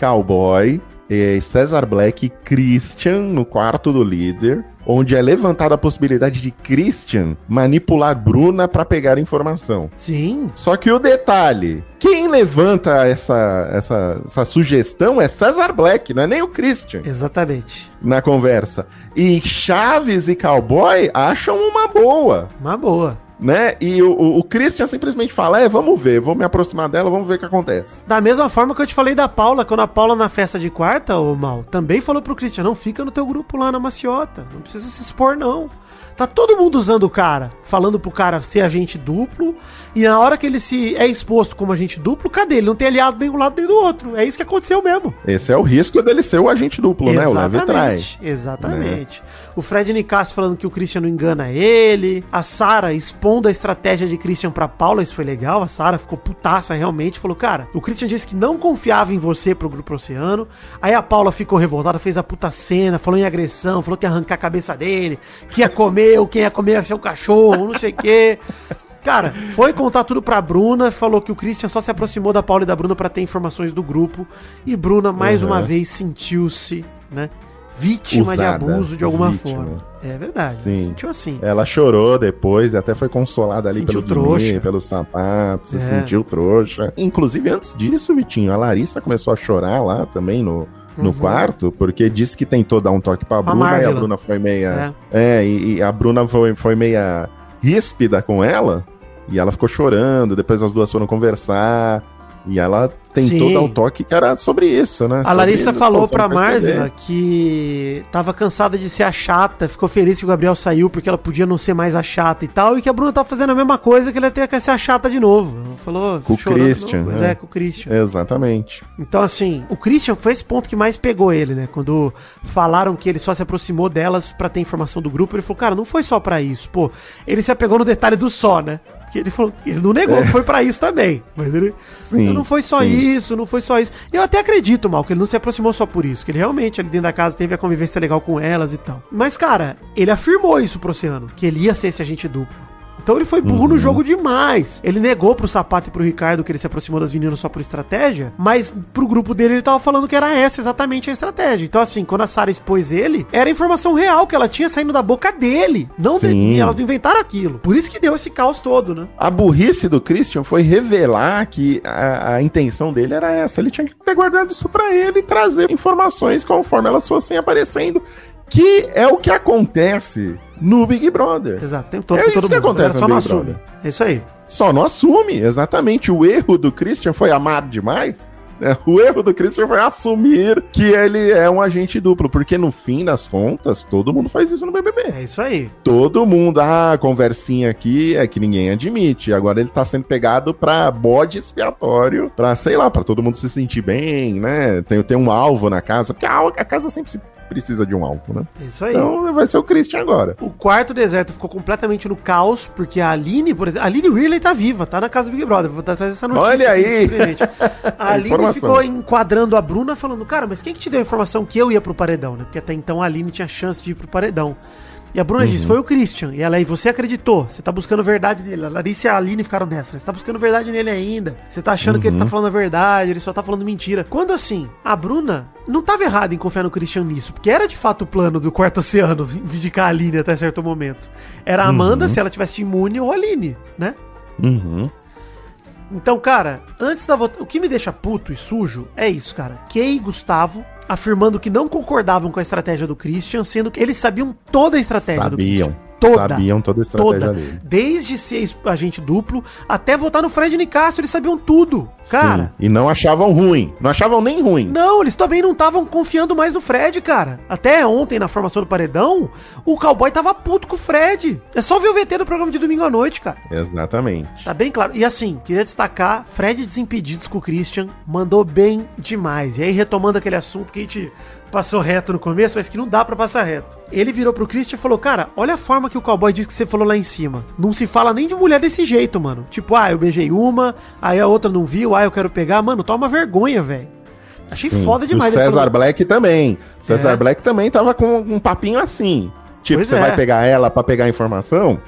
Cowboy, eh, César Black e Christian no quarto do líder, onde é levantada a possibilidade de Christian manipular Bruna pra pegar informação. Sim. Só que o detalhe, quem levanta essa, essa, essa sugestão é César Black, não é nem o Christian Exatamente. na conversa. E Chaves e Cowboy acham uma boa, Uma boa. Né? E o, o, Christian simplesmente fala: é, vamos ver, vou me aproximar dela, vamos ver o que acontece. Da mesma forma que eu te falei da Paula, quando a Paula na festa de quarta, ô Mal, também falou pro Christian, não fica no teu grupo lá na maciota, não precisa se expor não. Tá todo mundo usando o cara, falando pro cara ser agente duplo, e na hora que ele se é exposto como agente duplo, cadê? Ele não tem aliado nem um lado nem do outro. É isso que aconteceu mesmo. Esse é o risco dele ser o agente duplo, né? O leve traz. Exatamente. O Fred Nicasso falando que o Christian não engana ele. A Sara expondo a estratégia de Christian pra Paula. Isso foi legal. A Sara ficou putaça realmente. Falou, cara, o Christian disse que não confiava em você pro Grupo Oceano. Aí a Paula ficou revoltada, fez a puta cena, falou em agressão, falou que ia arrancar a cabeça dele, que ia comer, ou quem ia comer ia ser o cachorro, não sei o quê. Cara, foi contar tudo pra Bruna, falou que o Christian só se aproximou da Paula e da Bruna pra ter informações do grupo. E Bruna, mais Uhum. uma vez, sentiu-se, né? Vítima Usada, de abuso de alguma vítima. forma. É verdade. Sim. Sentiu assim. Ela chorou depois e até foi consolada ali Sentiu pelo. Guimê, pelos sapatos, se É. sentiu trouxa. Inclusive, antes disso, Vitinho, a Larissa começou a chorar lá também no, no quarto, porque disse que tentou dar um toque pra Uhum. A Bruna e a. Bruna foi meia. É, e, e a Bruna foi, foi meia ríspida com ela. E ela ficou chorando, depois as duas foram conversar. E ela tentou Sim. dar o toque que era sobre isso, né? A Larissa falou pra. Marvila que tava cansada de ser a chata, ficou feliz que o Gabriel saiu porque ela podia não ser mais a chata e tal, e que a Bruna tava fazendo a mesma coisa que ele até quer ser a chata de novo. Ela falou, Com o Christian, né? É, com o Christian. Exatamente. Então, assim, o Christian foi esse ponto que mais pegou ele, né? Quando falaram que ele só se aproximou delas pra ter informação do grupo, ele falou, cara, não foi só pra isso. Pô, ele se apegou no detalhe do só, né? Que ele falou, ele não negou que foi pra isso também. Mas ele. É. Sim, então não foi só sim. isso, não foi só isso. Eu até acredito, mal, que ele não se aproximou só por isso. Que ele realmente ali dentro da casa teve a convivência legal com elas e tal. Mas, cara, ele afirmou isso pro Oceano, que ele ia ser esse agente duplo. Então ele foi burro Uhum. no jogo demais. Ele negou pro Sapato e pro Ricardo que ele se aproximou das meninas só por estratégia, mas pro grupo dele ele tava falando que era essa exatamente a estratégia. Então assim, quando a Sarah expôs ele, era informação real que ela tinha saindo da boca dele. Não de, elas não inventaram aquilo. Por isso que deu esse caos todo, né? A burrice do Christian foi revelar que a, a intenção dele era essa. Ele tinha que ter guardado isso pra ele e trazer informações conforme elas fossem aparecendo. Que é o que acontece no Big Brother. Exato, tem todo, É isso que acontece Só no não Big assume. É isso aí. Só não assume, exatamente. O erro do Christian foi amar demais. É, O erro do Christian foi assumir que ele é um agente duplo, porque no fim das contas, todo mundo faz isso no BBB. É isso aí. Todo mundo, ah, conversinha aqui é que ninguém admite. Agora ele tá sendo pegado pra bode expiatório, pra, sei lá, pra todo mundo se sentir bem, né? Tem, tem um alvo na casa, porque a, a casa sempre se precisa de um alvo, né? É isso aí. Então vai ser o Christian agora. O quarto deserto ficou completamente no caos, porque a Aline, por exemplo, a Aline Ridley tá viva, tá na casa do Big Brother. Vou trazer essa notícia. Olha aí! A Aline Informação. ficou enquadrando a Bruna, falando, cara, mas quem que te deu a informação que eu ia pro paredão, né? Porque até então a Aline tinha chance de ir pro paredão. E a Bruna disse, Uhum. foi o Christian. E ela aí, você acreditou, você tá buscando verdade nele. A Larissa e a Aline ficaram nessa, né? Você tá buscando verdade nele ainda. Você tá achando que ele tá Uhum. falando a verdade, ele só tá falando mentira. Quando assim, a Bruna não tava errada em confiar no Christian nisso, porque era de fato o plano do quarto oceano indicar a Aline até certo momento. Era a Amanda, Uhum. se ela tivesse imune, ou a Aline, né? Uhum. Então, cara, antes da votação. O que me deixa puto e sujo é isso, cara. Kay e Gustavo afirmando que não concordavam com a estratégia do Christian, sendo que eles sabiam toda a estratégia do Sabiam. Christian. Toda. Sabiam toda a estratégia Toda. dele. Desde ser agente duplo até votar no Fred Nicastro, eles sabiam tudo. Cara. Sim, E não achavam ruim. Não achavam nem ruim. Não, eles também não estavam confiando mais no Fred, cara. Até ontem, na formação do paredão, o cowboy tava puto com o Fred. É só ver o VT do programa de domingo à noite, cara. Exatamente. Tá bem claro. E assim, queria destacar, Fred Desimpedidos com o Christian mandou bem demais. E aí, retomando aquele assunto que a gente passou reto no começo, mas que não dá pra passar reto. Ele virou pro Christian e falou, cara, olha a forma que o cowboy disse que você falou lá em cima. Não se fala nem de mulher desse jeito, mano. Tipo, ah, eu beijei uma, aí a outra não viu, ah, eu quero pegar. Mano, toma vergonha, velho. Achei Sim. foda demais. O César falou, Black também. César É. Black também tava com um papinho assim. Tipo, Pois você é. vai pegar ela pra pegar a informação?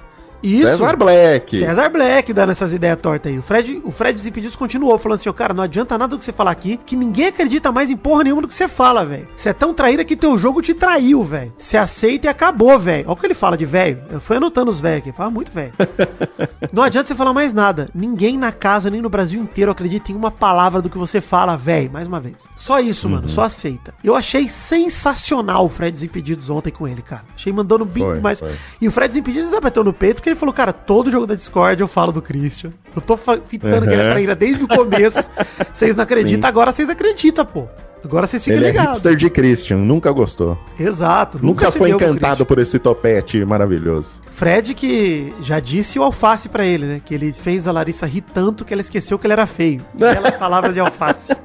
Isso. César Black. César Black dando essas ideias tortas aí. O Fred, o Fred Desimpedidos continuou falando assim, ó, cara, não adianta nada do que você falar aqui, que ninguém acredita mais em porra nenhuma do que você fala, velho. Você é tão traíra que teu jogo te traiu, velho. Você aceita e acabou, velho. Olha o que ele fala de velho. Eu fui anotando os velhos aqui, fala muito velho. não adianta você falar mais nada. Ninguém na casa, nem no Brasil inteiro acredita em uma palavra do que você fala, velho. Mais uma vez. Só isso, mano. Só aceita. Eu achei sensacional o Fred Desimpedidos ontem com ele, cara. Achei mandando bem demais. foi. E o Fred Desimpedidos ainda bateu no peito ele falou, cara, todo jogo da Discord eu falo do Christian. Eu tô fitando que ele é Uhum. traíra desde o começo. Vocês não acreditam, Sim. agora vocês acreditam, pô. Agora vocês ficam Ele é ligados. hipster de Christian, nunca gostou. Exato. Nunca, se foi encantado por esse topete maravilhoso. Fred que já disse o alface pra ele, né? Que ele fez a Larissa rir tanto que ela esqueceu que ele era feio. Belas palavras de alface.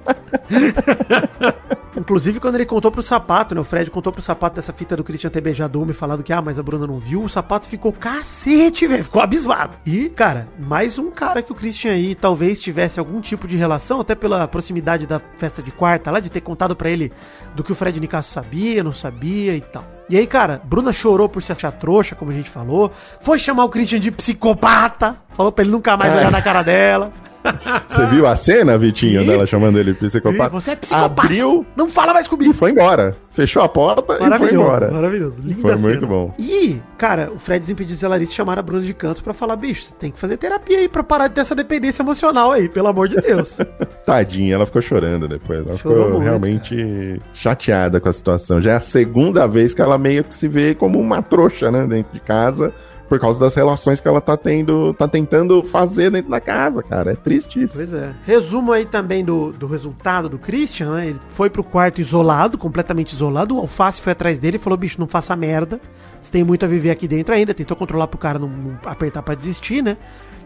Inclusive, quando ele contou pro sapato, né? O Fred contou pro sapato dessa fita do Christian ter beijado uma e falado que, ah, mas a Bruna não viu, o sapato ficou cacete, velho. Ficou abismado. E, cara, mais um cara que o Christian aí talvez tivesse algum tipo de relação, até pela proximidade da festa de quarta lá, de ter contado pra ele do que o Fred Nicasso sabia, não sabia e tal. E aí, cara, Bruna chorou por se achar trouxa, como a gente falou. Foi chamar o Christian de psicopata. Falou pra ele nunca mais olhar na cara dela. Você viu a cena, Vitinho, Vi. dela chamando ele psicopata? Você é psicopata. Abriu Não fala mais e comigo. foi embora. Fechou a porta e foi embora. maravilhoso. Linda Foi cena. muito bom. E, cara, o Fred Desimpedidos e Larissa chamaram a Bruna de canto pra falar, bicho, você tem que fazer terapia aí pra parar de ter essa dependência emocional aí, pelo amor de Deus. Tadinha, ela ficou chorando depois. Ela Chorou ficou muito, realmente chateada com a situação. Já é a segunda vez que ela meio que se vê como uma trouxa, né, dentro de casa, por causa das relações que ela tá tendo, tá tentando fazer dentro da casa, cara. É triste isso. Pois é. Resumo aí também do, do resultado do Christian, né? Ele foi pro quarto isolado, completamente isolado. O Alface foi atrás dele e falou: bicho, não faça merda. Você tem muito a viver aqui dentro ainda. Tentou controlar pro cara não, não apertar pra desistir, né?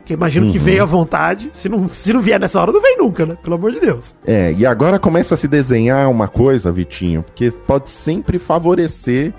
Que imagino que Uhum. veio à vontade. Se não, se não vier nessa hora, não vem nunca, né? Pelo amor de Deus. É, e agora começa a se desenhar uma coisa, Vitinho, porque pode sempre favorecer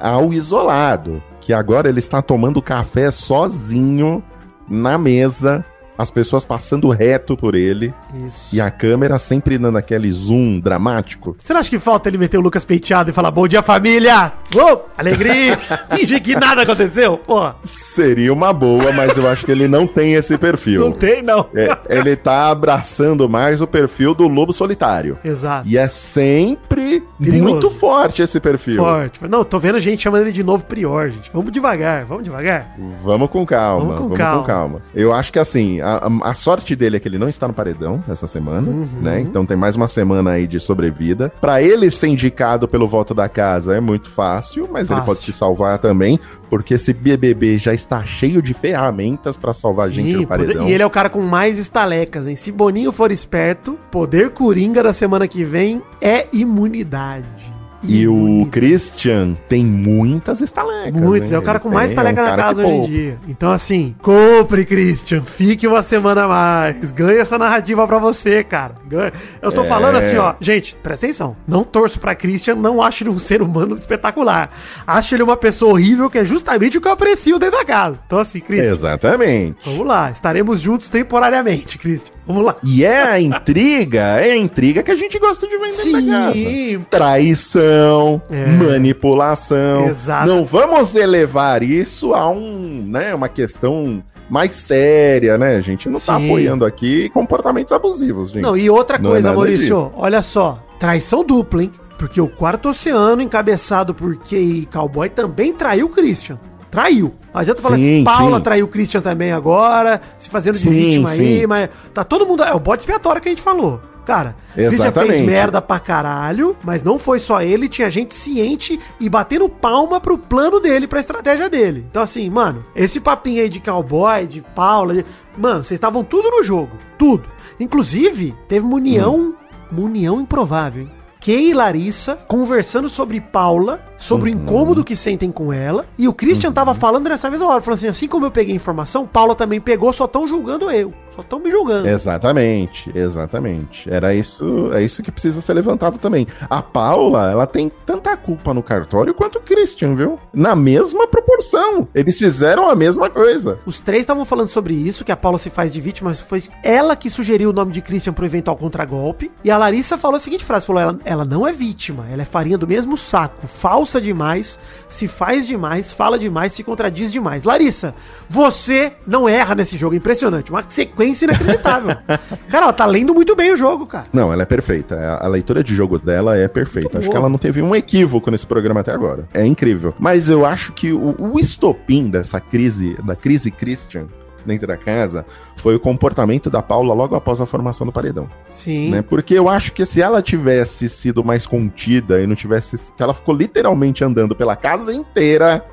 ao isolado, que agora ele está tomando café sozinho na mesa, as pessoas passando reto por ele Isso. e a câmera sempre dando aquele zoom dramático. Você não acha que falta ele meter o Lucas Penteado e falar bom dia, família? Uou, alegria! Fingir que nada aconteceu? Pô, Seria uma boa, mas eu acho que ele não tem esse perfil. não tem, não. É, ele tá abraçando mais o perfil do lobo solitário. Exato. E é sempre Perigoso. muito forte esse perfil. Forte. Não, tô vendo gente chamando ele de novo Prior, gente. Vamos devagar, vamos devagar. Vamos com calma, Vamos com vamos calma. com calma. Eu acho que assim, a, a- sorte dele é que ele não está no paredão essa semana, né? Então tem mais uma semana aí de sobrevida. Pra ele ser indicado pelo voto da casa é muito fácil, mas ele Fácil. pode te salvar também, porque esse BBB já está cheio de ferramentas pra salvar a gente no poder- paredão. e ele é o cara com mais estalecas, hein? Se Boninho for esperto, poder coringa da semana que vem é imunidade. E o. Christian tem muitas estalecas. Muitos, né? é o cara com mais tem, é um estaleca na casa hoje em dia. Então, assim, compre, Christian. Fique uma semana a mais. Ganhe essa narrativa pra você, cara. Ganha. Eu tô É. falando assim, ó. Gente, presta atenção. Não torço pra Christian, não acho ele um ser humano espetacular. Acho ele uma pessoa horrível, que é justamente o que eu aprecio dentro da casa. Então, assim, Christian, Exatamente. vamos lá. Estaremos juntos temporariamente, Christian. Vamos lá. E é a intriga, é a intriga que a gente gosta de vender na casa. Sim. Traição, É. manipulação. Exato. Não vamos elevar isso a um, né, uma questão mais séria, né? A gente não tá Sim. apoiando aqui comportamentos abusivos, gente. Não, e outra Não é coisa, nada Maurício, disso. olha só. Traição dupla, hein? Porque o quarto oceano, encabeçado por Kay Cowboy, também traiu o Christian. Traiu. Não adianta falar que Paula sim. traiu o Christian também agora, se fazendo de Sim, vítima aí, sim. mas tá todo mundo. É o bode expiatório que a gente falou. Cara, Christian fez merda pra caralho, mas não foi só ele, tinha gente ciente e batendo palma pro plano dele, pra estratégia dele. Então, assim, mano, esse papinho aí de cowboy, de Paula, de- mano, vocês estavam tudo no jogo. Tudo. Inclusive, teve uma união, uma união improvável, hein? Kay e Larissa conversando sobre Paula, sobre o incômodo que sentem com ela. E o Christian tava falando nessa mesma hora, falando assim: assim como eu peguei informação, Paula também pegou, só tão julgando eu. Só tão me julgando. Exatamente, exatamente. Era isso, é isso que precisa ser levantado também. A Paula, ela tem tanta culpa no cartório quanto o Christian, viu? Na mesma proporção. Eles fizeram a mesma coisa. Os três estavam falando sobre isso, que a Paula se faz de vítima, mas foi ela que sugeriu o nome de Christian pro eventual contragolpe. E a Larissa falou a seguinte frase: falou, ela, ela não é vítima, ela é farinha do mesmo saco, falsa demais, se faz demais, fala demais, se contradiz demais. Larissa, você não erra nesse jogo, impressionante. Uma sequência inacreditável. cara, ela tá lendo muito bem o jogo, cara. Não, ela é perfeita. A, a leitura de jogo dela é perfeita. Muito acho boa. que ela não teve um equívoco nesse programa até agora. É incrível. Mas eu acho que o, o estopim dessa crise, da crise Christian dentro da casa, foi o comportamento da Paula logo após a formação do paredão. Sim. né? Porque eu acho que se ela tivesse sido mais contida e não tivesse. que ela ficou literalmente andando pela casa inteira,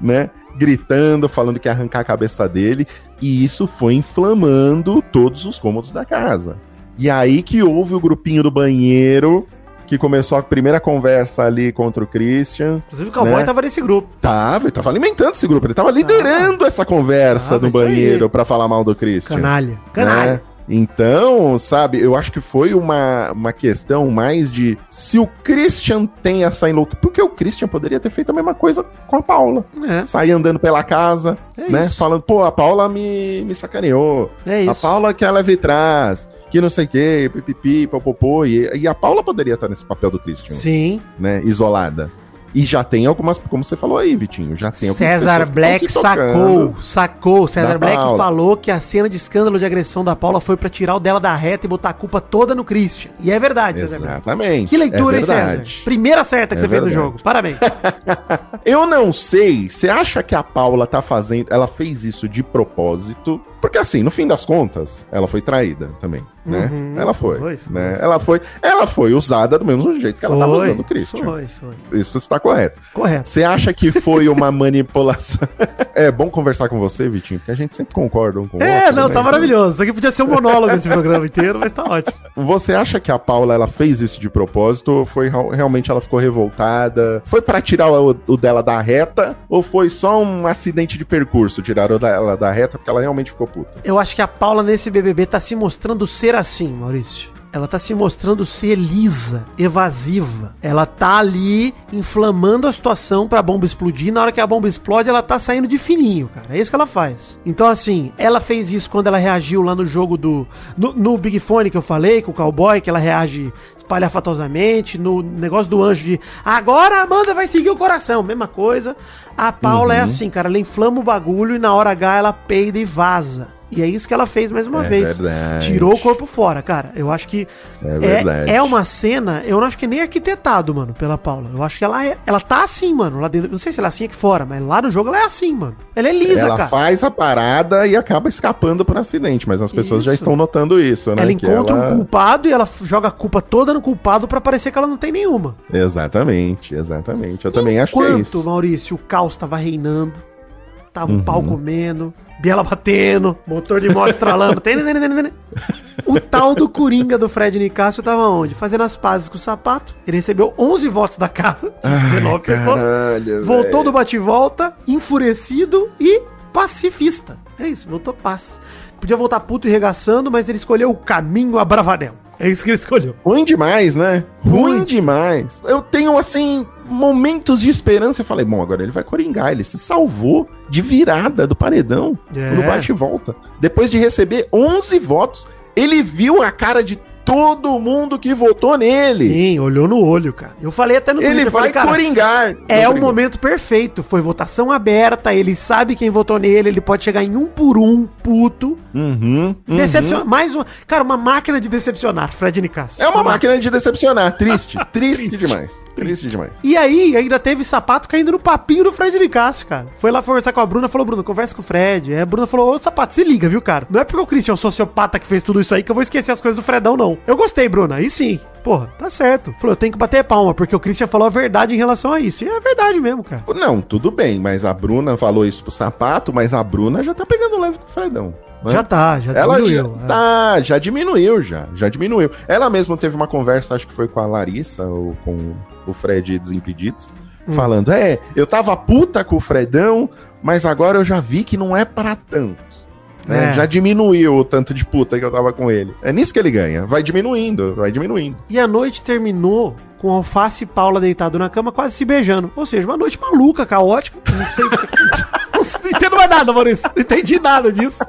né? Gritando, falando que ia arrancar a cabeça dele, e isso foi inflamando todos os cômodos da casa. E aí que houve o grupinho do banheiro, que começou a primeira conversa ali contra o Christian. Inclusive o cowboy né? tava nesse grupo. Tava, ele tava alimentando esse grupo, ele tava liderando essa conversa no banheiro pra falar mal do Christian Canalha. Canalha. né? Então, sabe, eu acho que foi uma, uma questão mais de se o Christian tem essa enlouquecida. Porque o Christian poderia ter feito a mesma coisa com a Paula. É. Sair andando pela casa, É né? isso. Falando, pô, a Paula me, me sacaneou. É A isso. Paula que ela veio atrás, que não sei o quê, pipipi, popopô. E, e a Paula poderia estar nesse papel do Christian, Sim. né? Isolada. E já tem algumas, como você falou aí, Vitinho, já tem algumas César Black sacou, sacou. César Black Paula. falou que a cena de escândalo de agressão da Paula foi pra tirar o dela da reta e botar a culpa toda no Christian. E é verdade, César Black. Exatamente. Que leitura, é hein, César? verdade. Primeira certa que É você fez no verdade. jogo. Parabéns. Eu não sei, você acha que a Paula tá fazendo, ela fez isso de propósito? Porque assim, no fim das contas, ela foi traída também, né? Uhum, ela foi, foi, foi. né? Ela foi, ela foi usada do mesmo jeito que ela tava usando o Christian. foi, foi. Isso está correto. Correto. Você acha que foi uma manipulação? é bom conversar com você, Vitinho, porque a gente sempre concorda um com o É, outro, não, né? tá maravilhoso. Isso aqui podia ser um monólogo esse programa inteiro, mas tá ótimo. Você acha que a Paula ela fez isso de propósito ou foi real- realmente ela ficou revoltada? Foi pra tirar o, o dela da reta ou foi só um acidente de percurso tirar o dela da reta porque ela realmente ficou puta? Eu acho que a Paula nesse BBB tá se mostrando ser assim, Maurício. Ela tá se mostrando ser lisa, evasiva. Ela tá ali inflamando a situação pra bomba explodir. Na hora que a bomba explode, ela tá saindo de fininho, cara. É isso que ela faz. Então, assim, ela fez isso quando ela reagiu lá no jogo do. No, no Big Fone que eu falei, com o cowboy, que ela reage espalhafatosamente. No negócio do anjo de. Agora a Amanda vai seguir o coração. Mesma coisa. A Paula é assim, cara. Ela inflama o bagulho e na hora H ela peida e vaza. E é isso que ela fez mais uma É vez. verdade. Tirou o corpo fora, cara. Eu acho que É é, verdade. é uma cena, eu não acho que nem arquitetado, mano, pela Paula. Eu acho que ela é, ela tá assim, mano, lá dentro. Não sei se ela é assim aqui fora, mas lá no jogo ela é assim, mano. Ela é lisa, ela cara. faz a parada e acaba escapando por acidente, mas as pessoas já Isso. estão notando isso, né? Ela encontra ela- um culpado e ela joga a culpa toda no culpado pra parecer que ela não tem nenhuma. Exatamente, exatamente. Eu também acho que é Enquanto, isso. Maurício, o caos tava reinando, tava o Uhum. pau comendo, biela batendo, motor de moto estralando. O tal do Coringa do Fred Nicásio tava onde? Fazendo as pazes com o sapato. Ele recebeu 11 votos da casa, de 19 pessoas. Caralho, Voltou velho. do bate-volta, enfurecido e pacifista. É isso, voltou paz. Podia voltar puto e regaçando, mas ele escolheu o caminho a Bravanel. É isso que ele escolheu. Ruim demais, né? Ruim Muito. demais. Eu tenho, assim, momentos de esperança. Eu falei, bom, agora ele vai coringar. Ele se salvou de virada do paredão É. no bate e volta. Depois de receber 11 votos, ele viu a cara de todo mundo que votou nele. Sim, olhou no olho, cara. Eu falei até no Ele eu vai falei, coringar. É o momento perfeito. Foi votação aberta, ele sabe quem votou nele, ele pode chegar em um por um, puto. Uhum, uhum. Mais uma. Cara, uma máquina de decepcionar, Fred Nicásio. É uma máquina de decepcionar. Triste. Triste, Triste. demais. Triste demais. E aí, ainda teve sapato caindo no papinho do Fred Nicásio, cara. Foi lá conversar com a Bruna, falou, Bruna, conversa com o Fred. Aí a Bruna falou, ô sapato, se liga, viu, cara? Não é porque o Christian é um sociopata que fez tudo isso aí que eu vou esquecer as coisas do Fredão, não. Eu gostei, Bruna, aí sim. Porra, tá certo. Falou, eu tenho que bater palma, porque o Christian falou a verdade em relação a isso. E é verdade mesmo, cara. Não, tudo bem, mas a Bruna falou isso pro sapato, mas a Bruna já tá pegando leve com o Fredão. né? Já tá, já Ela já, diminuiu, é. tá, já diminuiu, já. Já diminuiu. Ela mesma teve uma conversa, acho que foi com a Larissa ou com o Fred Desimpedidos, Hum. falando: É, eu tava puta com o Fredão, mas agora eu já vi que não é pra tanto. Né? É. Já diminuiu o tanto de puta que eu tava com ele. É nisso que ele ganha. Vai diminuindo, vai diminuindo. E a noite terminou com Alface e Paula deitado na cama, quase se beijando. Ou seja, uma noite maluca, caótica. Não sei. não entendo mais nada, Maurício. Não entendi nada disso.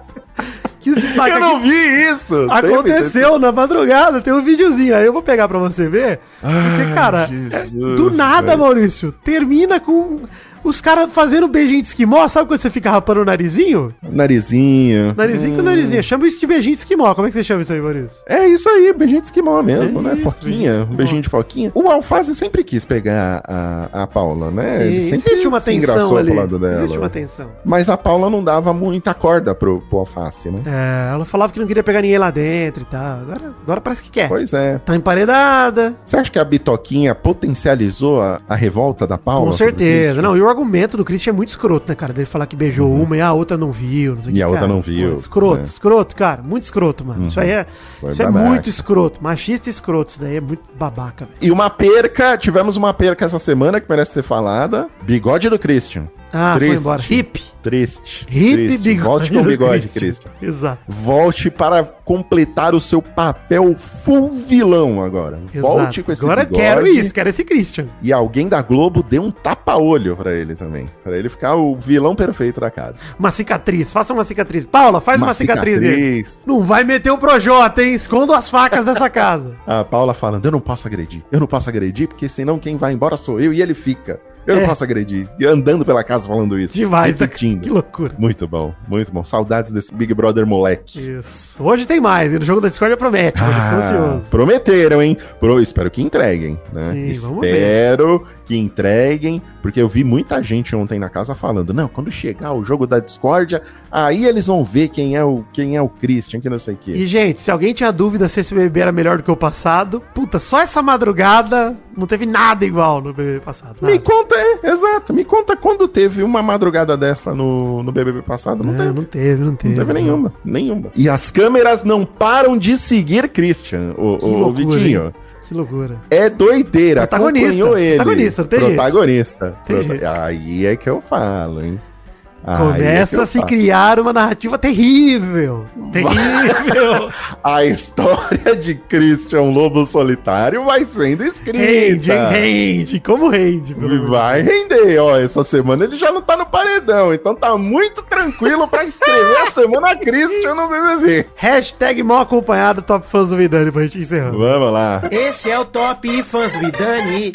Quis destacar eu não aqui. vi isso! Aconteceu na madrugada, tem um videozinho aí, eu vou pegar pra você ver. Porque, cara, é- Jesus, do nada, velho. Maurício, termina com os caras fazendo beijinho de esquimó. Sabe quando você fica rapando o narizinho? Narizinho. Narizinho com narizinho. Chama isso de beijinho de esquimó. Como é que você chama isso aí, Maurício? É isso aí, beijinho de esquimó mesmo, É né? isso, beijinho foquinha, de um esquimó. beijinho de foquinha. O Alface sempre quis pegar a, a Paula, né? Ele Sim, sempre existe uma se engraçou tensão ali. pro lado dela. Existe uma tensão. Mas a Paula não dava muita corda pro, pro Alface, né? É, ela falava que não queria pegar ninguém lá dentro e tal. Agora, agora parece que quer. Pois é. Tá emparedada. Você acha que a Bitoquinha potencializou a, a revolta da Paula? Com certeza. Não, e o argumento do Christian é muito escroto, né, cara? Dele falar que beijou uma e a outra não viu. Não Uhum. E que, a outra cara. não viu, Pô, escroto, né? escroto, cara. Muito escroto, mano. Isso aí é. Foi isso é muito escroto. Machista e escroto. Isso daí é muito babaca, velho. E uma perca, tivemos uma perca essa semana que merece ser falada. Bigode do Christian. Ah, foi Triste. embora. Hip. Triste. Hip Triste. bigode. Volte com o bigode, Christian. Exato. Volte para completar o seu papel full vilão agora. Volte Exato. com esse Agora bigode. quero isso, quero esse Christian. E alguém da Globo dê um tapa-olho pra ele também. Pra ele ficar o vilão perfeito da casa. Uma cicatriz, faça uma cicatriz. Paula, faz uma, cicatriz, dele. Não vai meter o Projota, hein? Esconda as facas dessa casa. A Paula falando, eu não posso agredir. Eu não posso agredir, porque senão quem vai embora sou eu e ele fica. Eu É. não posso agredir. E andando pela casa falando isso. Demais, repetindo. Que loucura. Muito bom, muito bom. Saudades desse Big Brother moleque. Isso. Hoje tem mais, e no jogo da Discord promete, hoje estou ansioso. Ah, prometeram, hein? Pro, espero que entreguem, né? Sim, vamos espero que entreguem, porque eu vi muita gente ontem na casa falando, não, quando chegar o jogo da discórdia, aí eles vão ver quem é o, quem é o Christian, que não sei o quê. E, gente, se alguém tinha dúvida se esse BBB era melhor do que o passado, puta, só essa madrugada não teve nada igual no BBB passado. Me Nada. conta, é, exato, me conta quando teve uma madrugada dessa no, no BBB passado. Não, É, teve. não teve, não teve. Não teve nenhuma, nenhuma. E as câmeras não param de seguir Christian, o, Que o, o loucura, Vitinho. hein? Que loucura. É doideira. Protagonista, acompanhou ele. protagonista, não tem. Protagonista. Prota- jeito. Aí é que eu falo, hein? Aí é Começa eu a se falo. criar uma narrativa terrível. Terrível. A história de Christian Lobo Solitário vai sendo escrita. rende? Rende. Como rende, pelo Vai render, ó. Essa semana ele já não tá no paredão, então tá muito tranquilo pra escrever a semana Christian no BBB. Hashtag mal acompanhado, top fãs do Vidani, pra gente encerrar. Vamos lá. Esse é o Top Fãs do Vidani.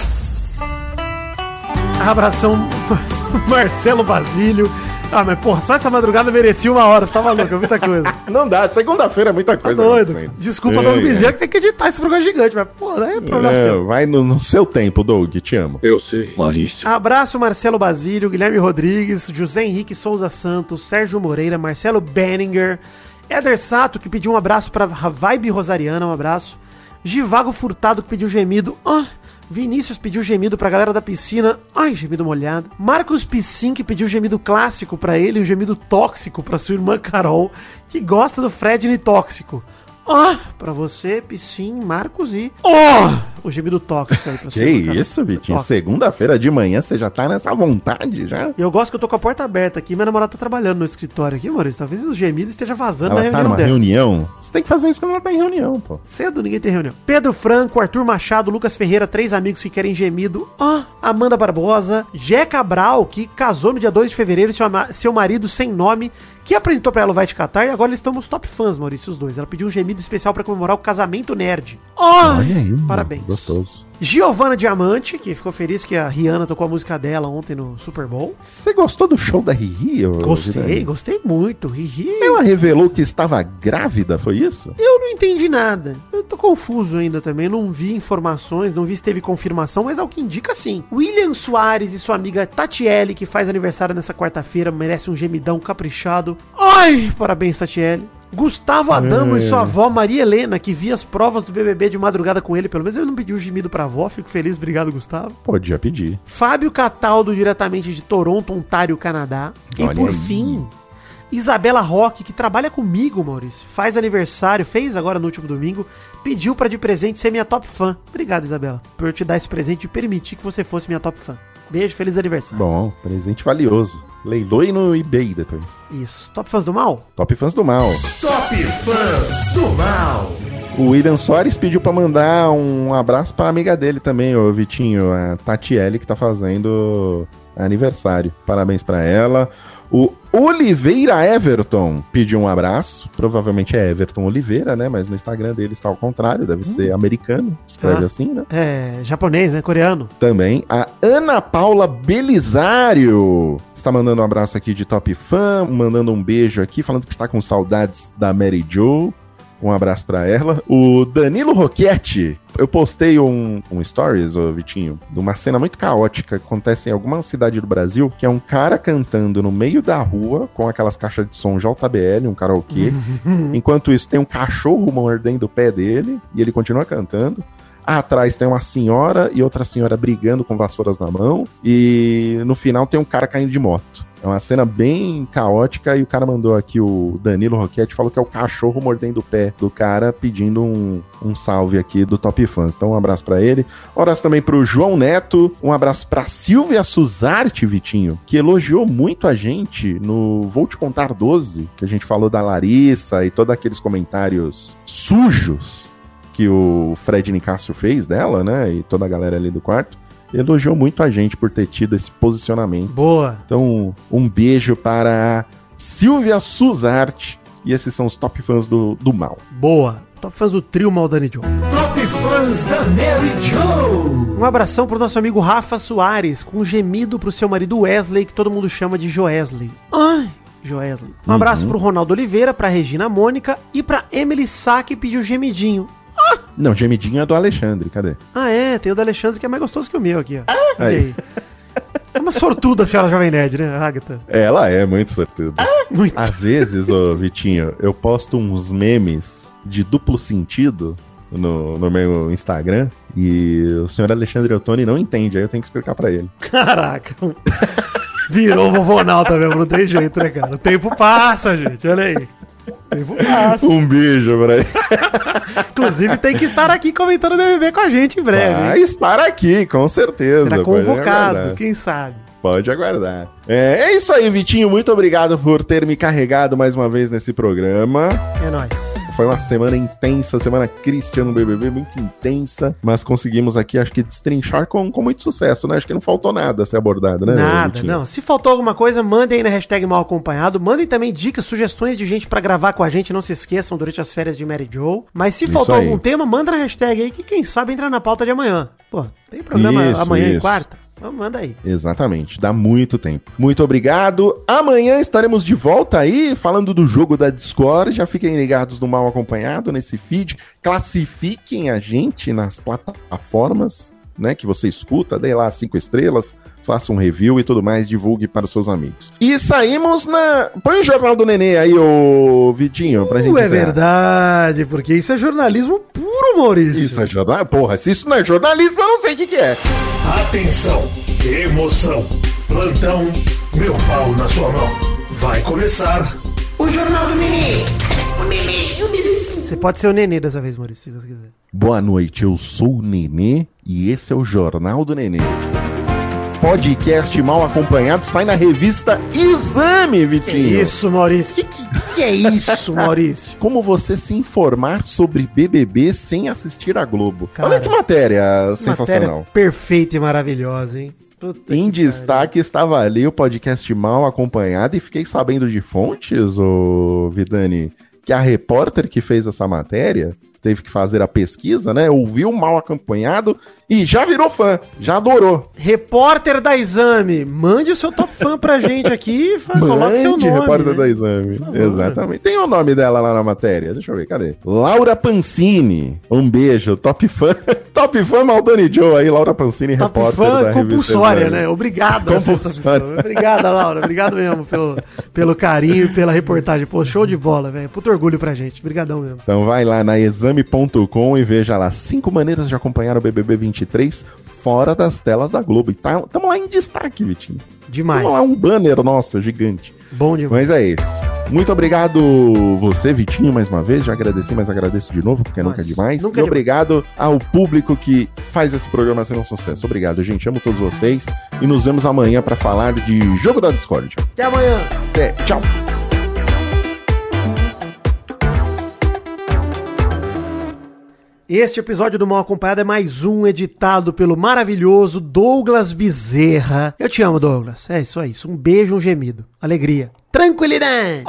Abração Marcelo Basílio. Ah, mas porra, só essa madrugada merecia uma hora, você tá maluco, é muita coisa. Não dá, segunda-feira é muita Tá coisa. doido. acontecendo. Desculpa, É, Doug é. Bezerra, que tem que editar esse programa gigante, mas porra, é problema É, seu. vai no, no seu tempo, Doug, te amo. Eu sei, Maurício. Abraço Marcelo Basílio, Guilherme Rodrigues, José Henrique Souza Santos, Sérgio Moreira, Marcelo Benninger, Éder Sato, que pediu um abraço pra Vibe Rosariana, um abraço. Givago Furtado, que pediu gemido. Ah, Vinícius pediu gemido pra galera da piscina. Ai, gemido molhado. Marcos Piscin, que pediu gemido clássico pra ele um gemido tóxico pra sua irmã Carol, que gosta do Fred tóxico. Ah, pra você, Piscin, Marcos e... Oh, o gemido tóxico aí pra Que irmã Carol. isso, Vitinho? Segunda-feira de manhã você já tá nessa vontade já? E eu gosto que eu tô com a porta aberta aqui, minha namorada tá trabalhando no escritório aqui, Maurício. Talvez os gemidos esteja vazando Ela na tá reunião numa dela. reunião. Você tem que fazer isso quando ela tá em reunião, pô. Cedo ninguém tem reunião. Pedro Franco, Arthur Machado, Lucas Ferreira, três amigos que querem gemido. Ah, Amanda Barbosa, Jé Cabral, que casou no dia 2 de fevereiro, seu, seu marido sem nome, que apresentou pra ela o Vai Te Catar, e agora eles estão nos top fãs, Maurício, os dois. Ela pediu um gemido especial pra comemorar o casamento nerd. Ah, Olha aí, parabéns. Gostoso. Giovana Diamante, que ficou feliz que a Rihanna tocou a música dela ontem no Super Bowl. Você gostou do show da Riri? Gostei, Vidani? gostei muito. Ri, Ela revelou que estava grávida, foi isso? Eu não entendi nada. Eu tô confuso ainda também. Não vi informações, não vi se teve confirmação, mas ao que indica sim. William Soares e sua amiga Tatiele, que faz aniversário nessa quarta-feira, merece um gemidão caprichado. Ai, parabéns, Tatiele. Gustavo Adamo e sua avó Maria Helena, que via as provas do BBB de madrugada com ele. Pelo menos ele não pediu gemido pra avó. Fico feliz, obrigado, Gustavo. Podia pedir. Fábio Cataldo, diretamente de Toronto, Ontário, Canadá. E Olha por aí. fim, Isabela Roque, que trabalha comigo, Maurício, faz aniversário, fez agora no último domingo, pediu pra de presente ser minha top fã. Obrigado, Isabela, por eu te dar esse presente e permitir que você fosse minha top fã. Beijo, feliz aniversário. Bom, presente valioso. Leiloe no eBay depois. Isso. Top fãs do mal? Top fãs do mal. Top Fãs do Mal. O William Soares pediu pra mandar um abraço pra amiga dele também, o Vitinho, a Tatiele, que tá fazendo aniversário. Parabéns pra ela. O Oliveira Everton pediu um abraço. Provavelmente é Everton Oliveira, né? Mas no Instagram dele está ao contrário, deve ser americano. Escreve Ah. assim, né? É, japonês, né? Coreano. Também a Ana Paula Belisário está mandando um abraço aqui de top fã, mandando um beijo aqui, falando que está com saudades da Mary Jo. Um abraço pra ela. O Danilo Roquete. Eu postei um, um stories, ô Vitinho, de uma cena muito caótica que acontece em alguma cidade do Brasil, que é um cara cantando no meio da rua com aquelas caixas de som JBL, um karaokê. Enquanto isso, tem um cachorro mordendo o pé dele e ele continua cantando. Atrás tem uma senhora e outra senhora brigando com vassouras na mão. E no final tem um cara caindo de moto. É uma cena bem caótica e o cara mandou aqui, o Danilo Roquete, falou que é o cachorro mordendo o pé do cara, pedindo um, um salve aqui do Top Fãs. Então um abraço pra ele. Um abraço também pro João Neto. Um abraço pra Silvia Suzarte, Vitinho, que elogiou muito a gente no Vou Te Contar 12, que a gente falou da Larissa e todos aqueles comentários sujos que o Fred Nicásio fez dela, né? E toda a galera ali do quarto. Elogiou muito a gente por ter tido esse posicionamento. Boa. Então, um beijo para a Silvia Suzarte. E esses são os top fãs do, do mal. Boa. Top fãs do trio Maldani Joe. Top Fãs da Mary Jo. Um abração pro nosso amigo Rafa Soares, com um gemido pro seu marido Wesley, que todo mundo chama de Joesley. Ai, Joesley. Um abraço pro Ronaldo Oliveira, pra Regina Mônica e pra Emily Sá, que pediu gemidinho. Não, gemidinho é do Alexandre, cadê? Ah, é, tem o da Alexandre que é mais gostoso que o meu aqui, ó. Olha Aí. aí. É uma sortuda a senhora Jovem Nerd, né, Agatha? Ela é muito sortuda. Muito. Às vezes, ô Vitinho, eu posto uns memes de duplo sentido no, no meu Instagram e o senhor Alexandre Ottoni não entende, aí eu tenho que explicar pra ele. Caraca. Virou vovonauta mesmo, não tem jeito, né, cara? O tempo passa, gente, olha aí. Um beijo ele. Inclusive, tem que estar aqui comentando o BBB com a gente em breve. Vai estar aqui, com certeza. Será pode convocado, quem sabe? Pode aguardar. É, é isso aí, Vitinho. Muito obrigado por ter me carregado mais uma vez nesse programa. É nóis. Foi uma semana intensa, semana Christian no BBB, muito intensa. Mas conseguimos aqui, acho que, destrinchar com, com muito sucesso, né? Acho que não faltou nada a ser abordado, né? Nada, Vitinho? não. Se faltou alguma coisa, mandem aí na hashtag mal acompanhado. Mandem também dicas, sugestões de gente pra gravar com a gente. Não se esqueçam durante as férias de Mary Joe. Mas se Isso faltou aí. algum tema, manda na hashtag aí que quem sabe entra na pauta de amanhã. Pô, tem programa Isso, amanhã e isso. quarta? Manda aí. Exatamente, dá muito tempo. Muito obrigado. Amanhã estaremos de volta aí falando do jogo da Discord. Já fiquem ligados no Mal Acompanhado nesse feed. Classifiquem a gente nas plataformas, né, que você escuta, dê lá cinco estrelas, faça um review e tudo mais, divulgue para os seus amigos. E saímos na. Põe o jornal do Nenê aí, ô Vitinho, pra gente Uh, é encerrar. verdade, porque isso é jornalismo puro, Maurício. Isso é jornal? Porra, se isso não é jornalismo, eu não sei o que, que é. Atenção, emoção, plantão, meu pau na sua mão. Vai começar o Jornal do Mini. O Mini, o Minizinho. Você pode ser o nenê dessa vez, Maurício, se você quiser. Boa noite, eu sou o Nenê e esse é o Jornal do Nenê. Podcast mal acompanhado sai na revista Exame, Que Vitinho. isso, Maurício? Que, que, que é isso, Maurício? Como você se informar sobre BBB sem assistir a Globo. Cara, Olha que matéria sensacional. Matéria perfeita e maravilhosa, hein? Puta Em que destaque estava ali o podcast mal acompanhado e fiquei sabendo de fontes, ô Vidani, que a repórter que fez essa matéria teve que fazer a pesquisa, né? Ouviu mal acompanhado e já virou fã, já adorou. Repórter da Exame, mande o seu top fã pra gente aqui e coloque seu nome. repórter né? da exame. Exatamente. Tem o nome dela lá na matéria. Deixa eu ver, cadê? Laura Pancini. Um beijo, top fã. top fã Maldani Joe aí, Laura Pancini, Top repórter fã da compulsória, Exame. né? Obrigado. top Compulsória. Obrigada, Laura. Obrigado mesmo pelo, pelo carinho e pela reportagem. Pô, show de bola, velho. Puto orgulho pra gente. Obrigadão mesmo. Então vai lá na exame.com e veja lá cinco maneiras de acompanhar o BBB 23 fora das telas da Globo. E tá, tamo lá em destaque, Vitinho. Demais. Tamo lá um banner nosso, gigante. Bom demais. Mas é isso. Muito obrigado você, Vitinho, mais uma vez. Já agradeci, mas agradeço de novo, porque Nós. nunca é demais. Nunca e é obrigado ao público que faz esse programa ser um sucesso. Obrigado, gente. Amo todos vocês. E nos vemos amanhã para falar de Jogo da Discord. Até amanhã. Até, tchau. Este episódio do Mal Acompanhado é mais um editado pelo maravilhoso Douglas Bezerra. Eu te amo, Douglas. É isso aí. Um beijo, um gemido. Alegria. Tranquilidade.